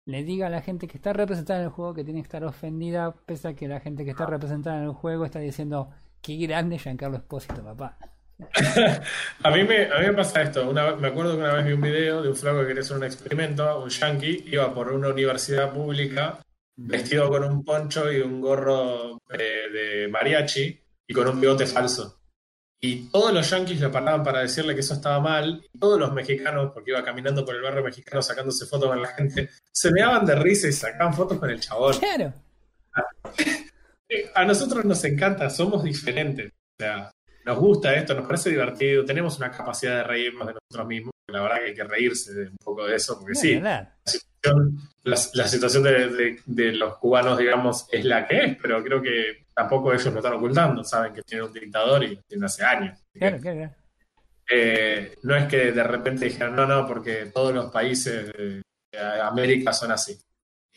le diga a la gente que está representada en el juego que tiene que estar ofendida, pese a que la gente que está representada en el juego está diciendo qué grande Giancarlo Espósito, papá. *laughs* A mí, me, a mí me pasa esto. Una, vez- me acuerdo que una vez vi un video de un flaco que quería hacer un experimento, un yankee, iba por una universidad pública vestido con un poncho y un gorro eh, de mariachi y con un bigote falso. Y todos los yankees le paraban para decirle que eso estaba mal, y todos los mexicanos, porque iba caminando por el barrio mexicano sacándose fotos con la gente, se meaban de risa y sacaban fotos con el chabón. Claro. *laughs* A nosotros nos encanta, somos diferentes. O sea, nos gusta esto, nos parece divertido, tenemos una capacidad de reírnos de nosotros mismos. La verdad que hay que reírse de un poco de eso, porque No, sí, situación, la, la situación de, de- de los cubanos, digamos, es la que es, pero creo que tampoco ellos lo están ocultando, saben que tiene un dictador y lo tiene hace años. Así que, Claro, claro, claro. eh, no es que de repente dijeron, no, no, porque todos los países de América son así.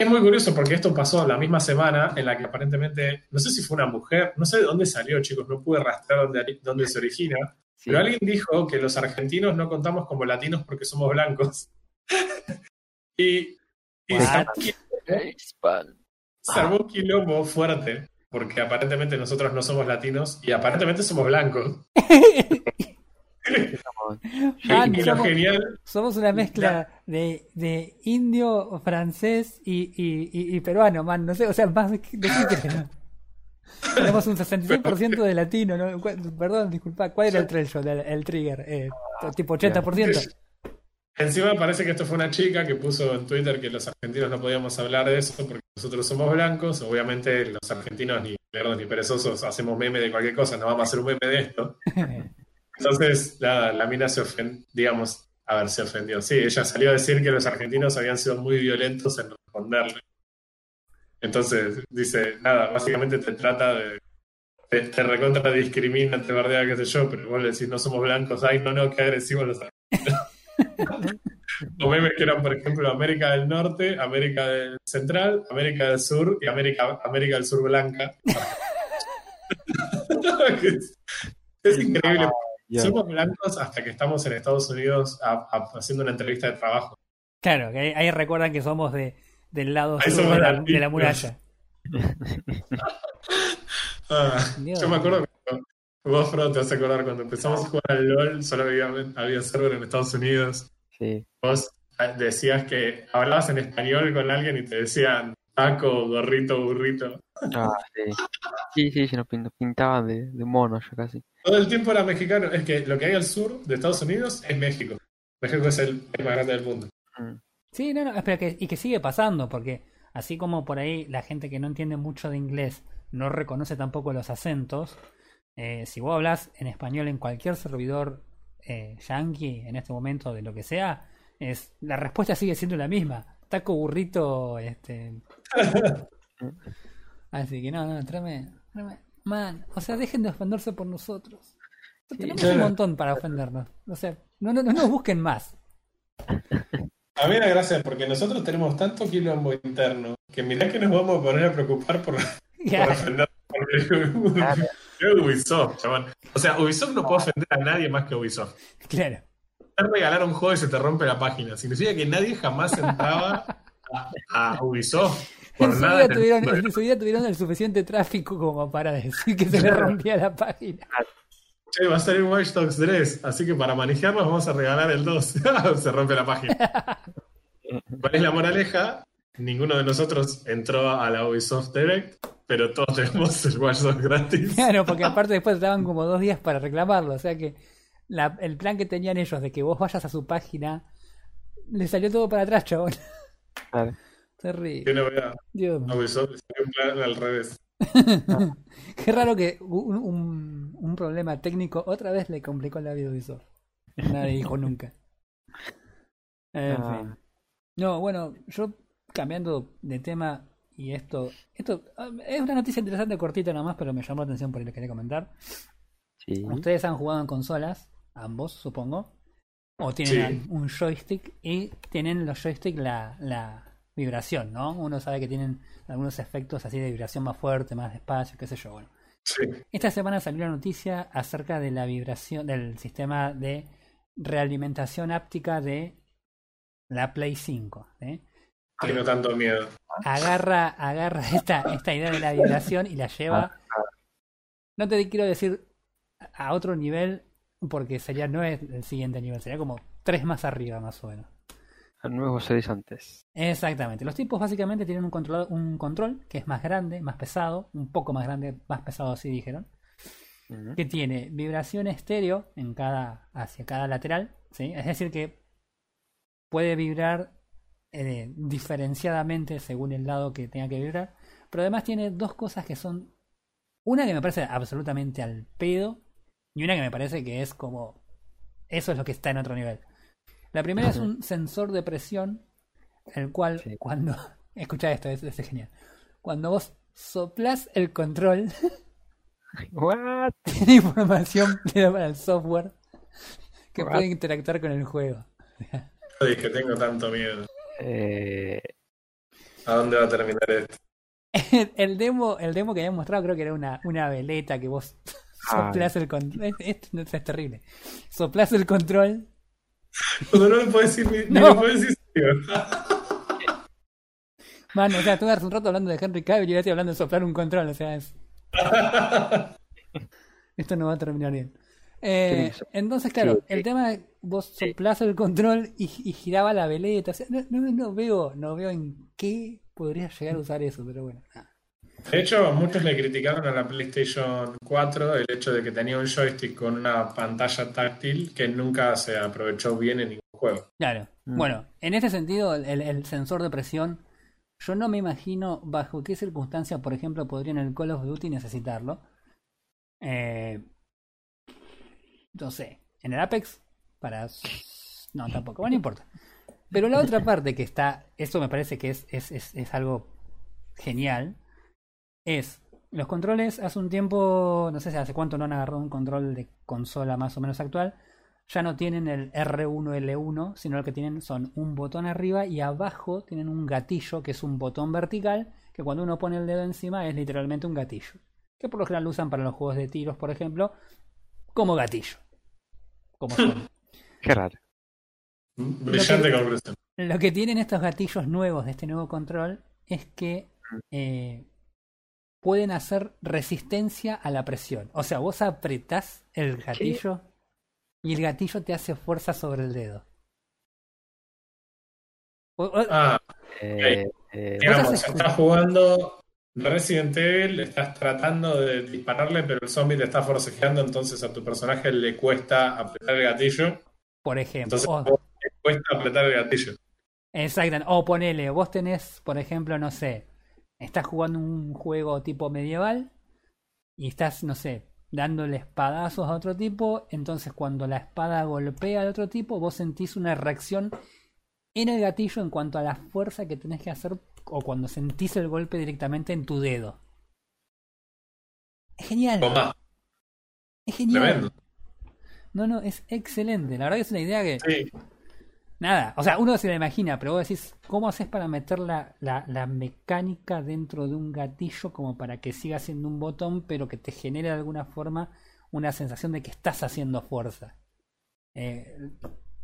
Es muy curioso porque esto pasó la misma semana en la que aparentemente, no sé si fue una mujer, no sé de dónde salió, chicos, no pude rastrear dónde, dónde se origina, Sí. pero alguien dijo que los argentinos no contamos como latinos porque somos blancos. *laughs* y y *laughs* se armó un quilombo fuerte porque aparentemente nosotros no somos latinos y aparentemente somos blancos. *laughs* Man, Y lo somos, genial somos una mezcla de, de indio, francés y, y, y- y peruano, man. No sé, o sea, más de, qué? Tenemos un 66% de latino, ¿no? Perdón, disculpa, ¿cuál era el threshold, el, el trigger? Eh, tipo 80%. Encima parece que esto fue una chica que puso en Twitter que los argentinos no podíamos hablar de eso porque nosotros somos blancos. Obviamente los argentinos ni lerdos ni perezosos hacemos meme de cualquier cosa, no vamos a hacer un meme de esto. *laughs* Entonces la, la mina se ofendió, digamos, a ver, se ofendió. Sí, ella salió a decir que los argentinos habían sido muy violentos en responderle. Entonces dice, nada, básicamente te trata de... Te, te recontra discrimina, te bardea, qué sé yo, pero vos le decís, no somos blancos, ay, no, no, qué agresivos los O *laughs* memes que eran, por ejemplo, América del Norte, América del Central, América del Sur y América, América del Sur Blanca. *laughs* es increíble. Ya. Somos blancos hasta que estamos en Estados Unidos a- a- haciendo una entrevista de trabajo. Claro, que ahí, ahí recuerdan que somos de, del lado sur de la, latinos. de la muralla. *laughs* Ah, yo me acuerdo cuando vos, Fro, te vas a acordar cuando empezamos a jugar al LOL, solo había, había server en Estados Unidos. Sí. Vos eh, decías que hablabas en español con alguien y te decían taco, gorrito, burrito. Ah, sí. Sí, sí, se nos pintaban de, de mono ya casi. Todo el tiempo era mexicano. Es que lo que hay al sur de Estados Unidos es México. México es el más grande del mundo. Mm. Sí, no, no, espera, que, y que sigue pasando, porque así como por ahí la gente que no entiende mucho de inglés no reconoce tampoco los acentos, eh, si vos hablas en español en cualquier servidor eh, yankee en este momento de lo que sea, es la respuesta sigue siendo la misma. Taco burrito, este. *laughs* Así que no, no, tráeme, tráeme- Man, o sea, dejen de ofenderse por nosotros. Tenemos un montón para ofendernos. O sea, no, no, no nos busquen más. *laughs* A mí la gracia porque nosotros tenemos tanto quilombo interno que mirá que nos vamos a poner a preocupar por, *laughs* por ofender por Claro. *laughs* Ubisoft, chabón. O sea, Ubisoft no puede ofender a nadie más que Ubisoft. Claro. Te regalar un juego y se te rompe la página. Significa que nadie jamás entraba a, a Ubisoft En su, vida tuvieron, mundo. en su vida tuvieron el suficiente tráfico como para decir que se le rompía la página. Che, va a salir Watch Dogs 3, así que para manejarnos vamos a regalar el 2. *laughs* se rompe la página. *laughs* ¿Cuál es la moraleja? Ninguno de nosotros entró a la Ubisoft Direct, pero todos tenemos el Watch Dogs gratis. Claro, porque *laughs* aparte después daban como dos días para reclamarlo. O sea que la- el plan que tenían ellos de que vos vayas a su página le salió todo para atrás, chabón. Claro. Terrible. Qué novedad. Dios A mío. Ubisoft le salió un plan al revés. *laughs* Qué raro que un, un- un problema técnico otra vez le complicó la vida a Ubisoft. Nadie dijo nunca. En Ah. fin. No, bueno, yo cambiando de tema y esto, esto ah, es una noticia interesante, cortita nomás, pero me llamó la atención por ahí lo quería comentar. Sí. Ustedes han jugado en consolas, ambos supongo, o tienen Sí. un joystick y tienen los joystick la, la vibración, ¿no? Uno sabe que tienen algunos efectos así de vibración más fuerte, más despacio, qué sé yo, bueno. Sí. Esta semana salió una noticia acerca de la vibración del sistema de realimentación áptica de la Play 5. ¿eh? Tengo tanto miedo. Agarra, agarra esta, esta idea de la vibración y la lleva. No te quiero decir a otro nivel, porque sería no es el siguiente nivel, sería como tres más arriba más o menos. Nuevos horizontes. Exactamente. Los tipos básicamente tienen un control, un control que es más grande, más pesado, un poco más grande, más pesado así dijeron. Que tiene vibración estéreo en cada, hacia cada lateral, ¿sí? es decir, que puede vibrar eh, diferenciadamente según el lado que tenga que vibrar, pero además tiene dos cosas que son, una que me parece absolutamente al pedo y una que me parece que es como, eso es lo que está en otro nivel. La primera es un sensor de presión el cual Sí. cuando... *laughs* Escucha esto, es, es genial. Cuando vos soplás el control, *laughs* What? *laughs* tiene información para el software que What? puede interactuar con el juego. Ay, que tengo tanto miedo. Eh, ¿A dónde va a terminar esto? El demo, el demo que habían mostrado creo que era una, una veleta que vos Ay. soplás el control. Esto es terrible. Soplás el control *laughs* Cuando no lo puedes decir ni, ni No. lo puedes decir serio. *laughs* Mano, o sea, tú hace un rato hablando de Henry Cavill y yo estoy hablando de soplar un control, o sea, es- *laughs* esto no va a terminar bien. Eh, entonces, claro, sí, el sí. tema es vos soplás el control y, y giraba la veleta, o sea, no, no, no veo, no veo en qué podría llegar a usar eso, pero bueno. nada. De hecho, muchos le criticaron a la PlayStation 4 el hecho de que tenía un joystick con una pantalla táctil que nunca se aprovechó bien en ningún juego. Claro. Mm. Bueno, en este sentido, el, el sensor de presión, yo no me imagino bajo qué circunstancias, por ejemplo, podría en el Call of Duty necesitarlo. Eh, no sé, en el Apex, para... No, tampoco, bueno, no importa. Pero la otra parte que está, esto me parece que es, es, es, es algo genial, es los controles hace un tiempo, no sé si hace cuánto no han agarrado un control de consola más o menos actual, ya no tienen el R1L1, sino lo que tienen son un botón arriba y abajo tienen un gatillo que es un botón vertical, que cuando uno pone el dedo encima es literalmente un gatillo. Que por lo general lo usan para los juegos de tiros, por ejemplo, como gatillo. Como *laughs* suena. qué raro. Brillante conclusión. Lo que tienen estos gatillos nuevos de este nuevo control es que eh, pueden hacer resistencia a la presión. O sea, vos apretás el gatillo y el gatillo te hace fuerza sobre el dedo. O- o- Ah, Eh, eh, digamos, haces- estás jugando Resident Evil, estás tratando de dispararle, pero el zombie te está forcejeando, entonces a tu personaje le cuesta apretar el gatillo. por ejemplo. Entonces vos te cuesta apretar el gatillo. Exacto. O ponele, vos tenés, por ejemplo, no sé, estás jugando un juego tipo medieval y estás, no sé, dándole espadazos a otro tipo, entonces cuando la espada golpea al otro tipo, vos sentís una reacción en el gatillo en cuanto a la fuerza que tenés que hacer o cuando sentís el golpe directamente en tu dedo. Es genial, es genial. tremendo. No, no, es excelente. La verdad que es una idea que Sí, Nada, o sea, uno se la imagina, pero vos decís, ¿cómo haces para meter la, la, la mecánica dentro de un gatillo como para que siga siendo un botón, pero que te genere de alguna forma una sensación de que estás haciendo fuerza? Eh,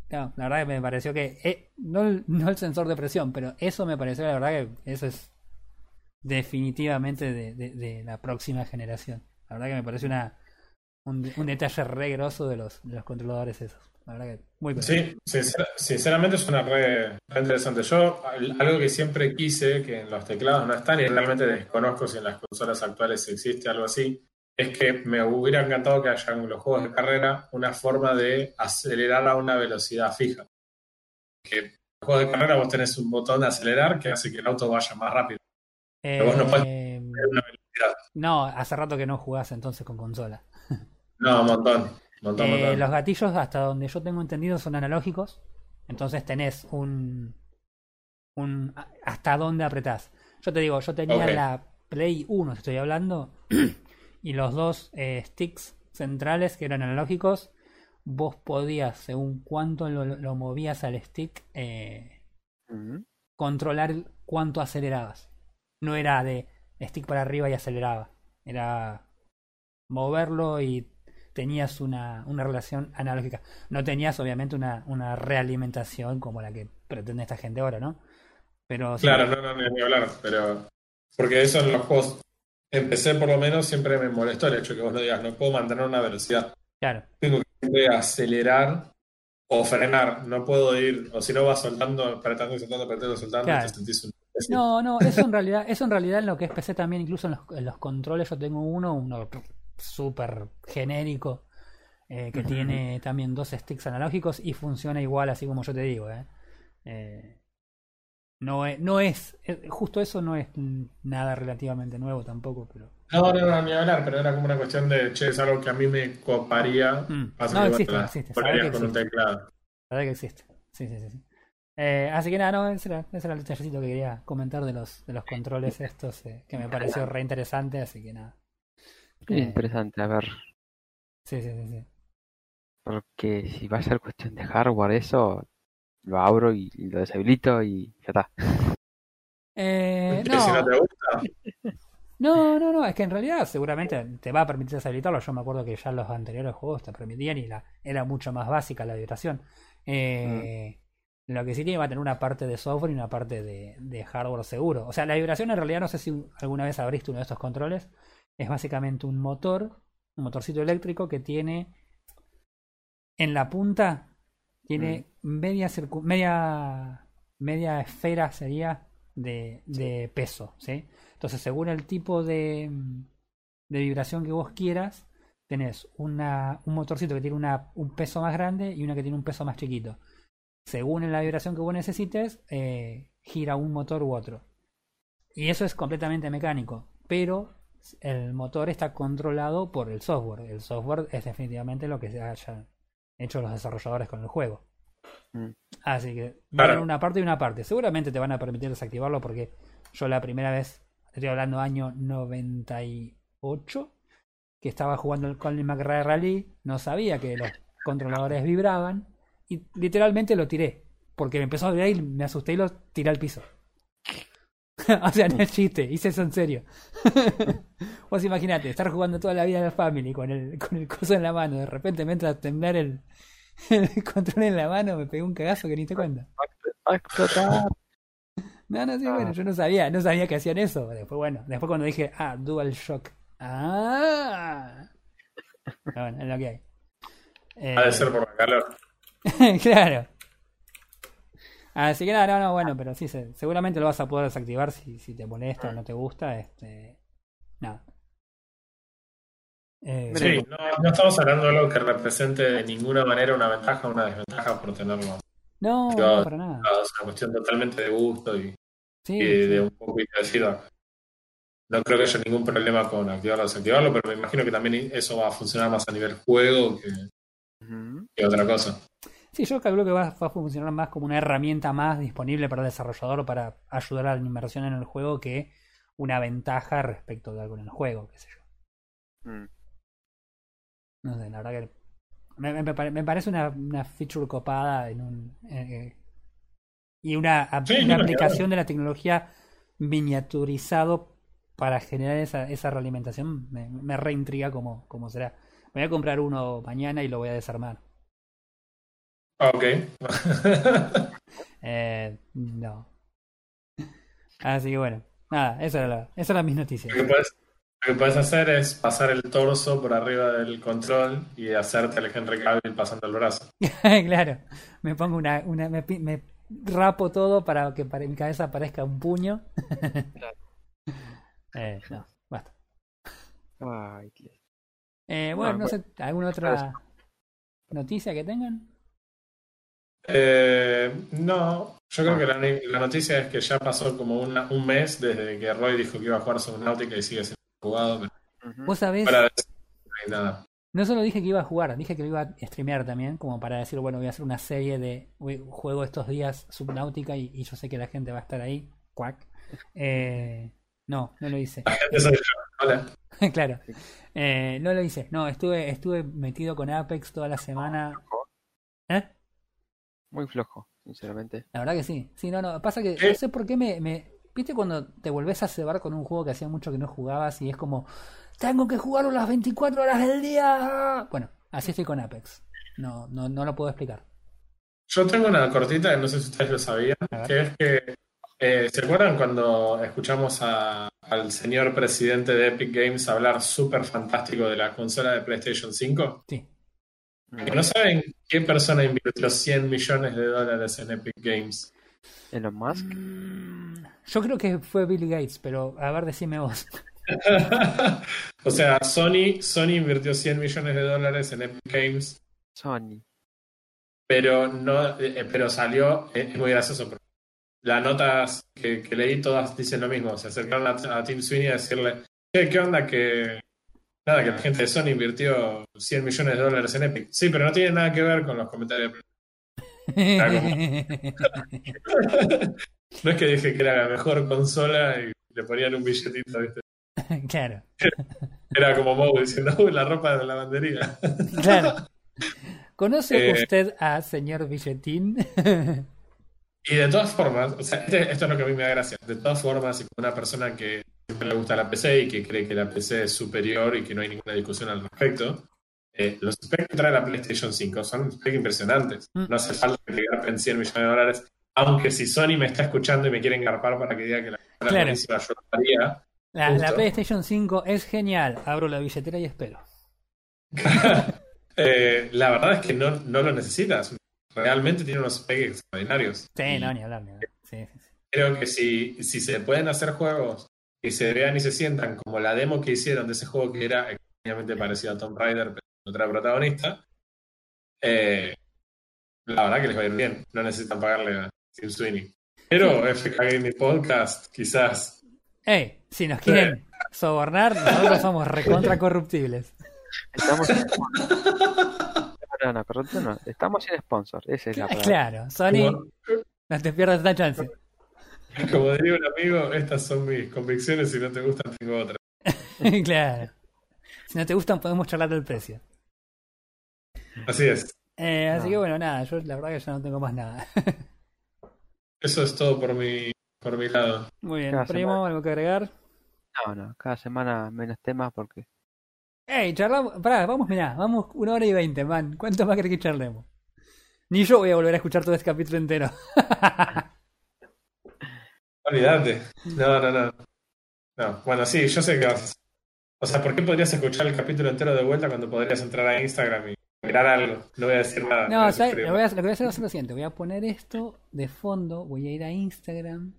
la verdad que me pareció que, eh, no, no el sensor de presión, pero eso me pareció, la verdad que eso es definitivamente de, de- la próxima generación. La verdad que me pareció una, un, un detalle re grosso de los, de los controladores esos. La verdad que muy bueno. Sí, sincer- sinceramente es una re, re interesante. Yo, al- algo que siempre quise, que en los teclados no están y realmente desconozco si en las consolas actuales existe algo así, es que me hubiera encantado que haya en los juegos de carrera una forma de acelerar a una velocidad fija. Que en los juegos de carrera vos tenés un botón de acelerar que hace que el auto vaya más rápido. Pero vos no podés Eh, tener una velocidad. No, hace rato que no jugás entonces con consola. No, un montón. Montón, Eh, montón. los gatillos, hasta donde yo tengo entendido, son analógicos. Entonces tenés un. un hasta dónde apretás. Yo te digo, yo tenía la Play 1, te estoy hablando, *clears throat* y los dos eh, sticks centrales que eran analógicos. Vos podías, según cuánto lo, lo movías al stick, eh, controlar cuánto acelerabas. No era de stick para arriba y aceleraba. Era moverlo y tenías una, una relación analógica. No tenías obviamente una, una realimentación como la que pretende esta gente ahora, ¿no? Pero sí, Claro, no, no, ni- hablar, pero. Porque eso en los juegos. Empecé por lo menos, siempre me molestó el hecho que vos no digas, no puedo mantener una velocidad. claro. Tengo que acelerar o frenar. No puedo ir, o si no vas soltando, apretando y soltando, apretando y soltando, Claro. te sentís un. No, no, eso en realidad, eso en realidad en lo que es PC también, incluso en los, en los controles, yo tengo uno, uno súper genérico, eh, que tiene también dos sticks analógicos y funciona igual, así como yo te digo, ¿eh? Eh, no es, no es, justo eso no es nada relativamente nuevo tampoco, pero No, no, no, ni hablar, pero era como una cuestión de, che, es algo que a mí me coparía. Mm. No, existe, existe, que con un existe. teclado. que existe. Sí, sí, sí, sí. Eh, así que nada, no, ese era, ese era el detallecito que quería comentar de los, de los controles estos, eh, que me pareció re interesante, así que nada. Eh, interesante, a ver. Sí, sí, sí, sí. Porque si va a ser cuestión de hardware, eso lo abro y, y lo deshabilito y ya está. Eh, Que si no no, te gusta, *laughs* no, no, no, es que en realidad seguramente te va a permitir deshabilitarlo. Yo me acuerdo que ya los anteriores juegos te permitían y la, era mucho más básica la vibración. Eh, Lo que sí tiene va a tener una parte de software y una parte de, de hardware seguro. O sea, la vibración en realidad no sé si alguna vez abriste uno de estos controles. Es básicamente un motor, un motorcito eléctrico que tiene en la punta tiene media circu- media media esfera sería de, de peso, ¿sí? Entonces, según el tipo de, de vibración que vos quieras, tenés una, un motorcito que tiene una, un peso más grande y una que tiene un peso más chiquito. Según la vibración que vos necesites, eh, gira un motor u otro. Y eso es completamente mecánico, pero el motor está controlado por el software. El software es definitivamente lo que se hayan hecho los desarrolladores con el juego. Mm. Así que Claro. una parte y una parte. Seguramente te van a permitir desactivarlo porque yo la primera vez, estoy hablando año 98, que estaba jugando el Colin McRae Rally, no sabía que los controladores vibraban y literalmente lo tiré. Porque me empezó a vibrar y me asusté y lo tiré al piso. *laughs* o sea, no es chiste, hice eso en serio. *laughs* Vos imaginate, estar jugando toda la vida en la Family con el, con el coso en la mano, de repente me entra a temblar el, *laughs* el control en la mano, me pegué un cagazo que ni te a explotar. No, no, sí, bueno, yo no sabía, no sabía que hacían eso. Después, bueno, después cuando dije, ah, Dual Shock. Ah. Pero bueno, es lo que hay. Eh, ha de ser por la calor. claro. Así que nada, no, no, bueno, pero sí, se- seguramente lo vas a poder desactivar si, si te molesta o no te gusta. Este, nada. Eh, Sí, no, no estamos hablando de algo que represente de ninguna manera una ventaja o una desventaja por tenerlo. no, no, para nada. Es una cuestión totalmente de gusto y, Sí, y de, sí. un poco y decido. No creo que haya ningún problema con activarlo o desactivarlo, pero me imagino que también eso va a funcionar más a nivel juego que otra cosa. Sí, yo calculo que va, va a funcionar más como una herramienta más disponible para el desarrollador para ayudar a la inmersión en el juego que una ventaja respecto de algo en el juego, qué sé yo. Mm. No sé, la verdad que me, me- me pare- me parece una, una feature copada en un eh, y una, Sí, aplicación de la tecnología miniaturizado para generar esa, esa realimentación me, me reintriga como, como será. Me voy a comprar uno mañana y lo voy a desarmar. Ok. Eh, no. Así que bueno, nada, eso era la, esas eran mis noticias. Lo que, puedes, lo que puedes hacer es pasar el torso por arriba del control y hacerte el Henry Cavill pasando el brazo. *laughs* claro, me pongo una, una me, pi- me rapo todo para que para mi cabeza parezca un puño. *laughs* eh, no, basta. Ay. Eh, bueno, Ah, no sé, ¿alguna otra noticia que tengan? Eh, no, yo creo que la, la noticia es que ya pasó como una- un mes desde que Roy dijo que iba a jugar Subnautica y sigue siendo jugado, pero. Vos sabés, no hay nada. no solo dije que iba a jugar, dije que lo iba a streamear también, como para decir, bueno, voy a hacer una serie de juego estos días Subnautica y, y yo sé que la gente va a estar ahí. Cuac. Eh, no, no lo hice. La gente soy yo. Hola. *laughs* claro. Eh, no lo hice. No, estuve, estuve metido con Apex toda la semana. ¿Eh? Muy flojo, sinceramente. La verdad que sí. Sí, no, no. Pasa que no sé por qué me, me. ¿Viste cuando te volvés a cebar con un juego que hacía mucho que no jugabas y es como. Tengo que jugarlo las 24 horas del día? Bueno, así estoy con Apex. No, no, no lo puedo explicar. Yo tengo una cortita que no sé si ustedes lo sabían, que es que, eh, ¿se acuerdan cuando escuchamos a- al señor presidente de Epic Games hablar súper fantástico de la consola de PlayStation 5? Sí. ¿No saben qué persona invirtió 100 millones de dólares en Epic Games? Elon Musk. Mm, Yo creo que fue Billy Gates, pero a ver, decime vos. *laughs* o sea, Sony, Sony invirtió 100 millones de dólares en Epic Games, Sony. pero no, eh, pero salió, eh, es muy gracioso, porque las notas que, que leí todas dicen lo mismo, se acercaron a, a Tim Sweeney a decirle, "Che, ¿qué onda que nada, que la gente de Sony invirtió 100 millones de dólares en Epic? Sí, pero no tiene nada que ver con los comentarios. *laughs* *laughs* no es que dije que era la mejor consola y le ponían un billetito, ¿viste? *laughs* claro. Era como Moe diciendo, uy, la ropa de la lavandería. claro. ¿Conoce Eh. usted a señor Billetín? Y de todas formas, o sea, este- esto es lo que a mí me da gracia. De todas formas, si una persona que siempre le gusta la PC y que cree que la PC es superior y que no hay ninguna discusión al respecto, eh, los specs que trae la PlayStation 5 son specs impresionantes. Mm. No hace falta que te garpen 100 millones de dólares. Aunque si Sony me está escuchando y me quieren garpar para que diga que la Claro. La, la PlayStation 5 es genial. Abro la billetera y espero. *laughs* Eh, la verdad es que no, no lo necesitas. Realmente tiene unos specs extraordinarios. Sí, no, ni hablar, ni hablar. Sí, sí, sí. Creo que si, si se pueden hacer juegos que se vean y se sientan como la demo que hicieron de ese juego que era extrañamente parecido a Tomb Raider, pero con otra protagonista, eh, la verdad que les va a ir bien. No necesitan pagarle a Tim Sweeney. Pero FK Gaming Podcast, quizás. Ey, si nos quieren sobornar, nosotros somos recontra corruptibles. Estamos sin *laughs* No, no, correcto no. Estamos sin sponsor. Esa es la palabra. Claro, Sony, no te pierdas esta chance. *laughs* como diría un amigo, estas son mis convicciones. Si no te gustan, tengo otras. *laughs* claro. Si no te gustan, podemos charlar del precio. Así es. Eh, así No. que bueno, nada, yo la verdad que ya no tengo más nada. *laughs* Eso es todo por mi, por mi lado. Muy bien, Cada primo, semana. algo que agregar. No, no. Cada semana menos temas porque. Ey, charlamos, pará, vamos, mirá, vamos una hora y veinte, man. ¿Cuánto más querés que charlemos? Ni yo voy a volver a escuchar todo este capítulo entero. Olvídate. No, no, no. No, bueno, sí, yo sé que vas a hacer. O sea, ¿por qué podrías escuchar el capítulo entero de vuelta cuando podrías entrar a Instagram y mirar algo? No voy a decir nada. No, Lo, voy a, lo que voy a hacer ser lo siguiente. Voy a poner esto de fondo, voy a ir a Instagram.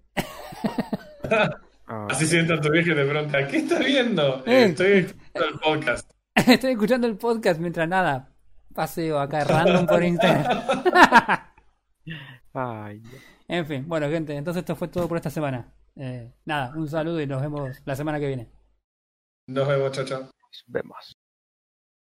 Ah, Así si entra tu vieja y te pregunta, ¿qué estás viendo? Eh. Eh, estoy escuchando el podcast. *laughs* Estoy escuchando el podcast mientras nada. Paseo acá random por Instagram. *laughs* Ay, En fin, bueno, gente, entonces esto fue todo por esta semana. Eh, nada, un saludo y nos vemos la semana que viene. Nos vemos, chao, chao. nos vemos.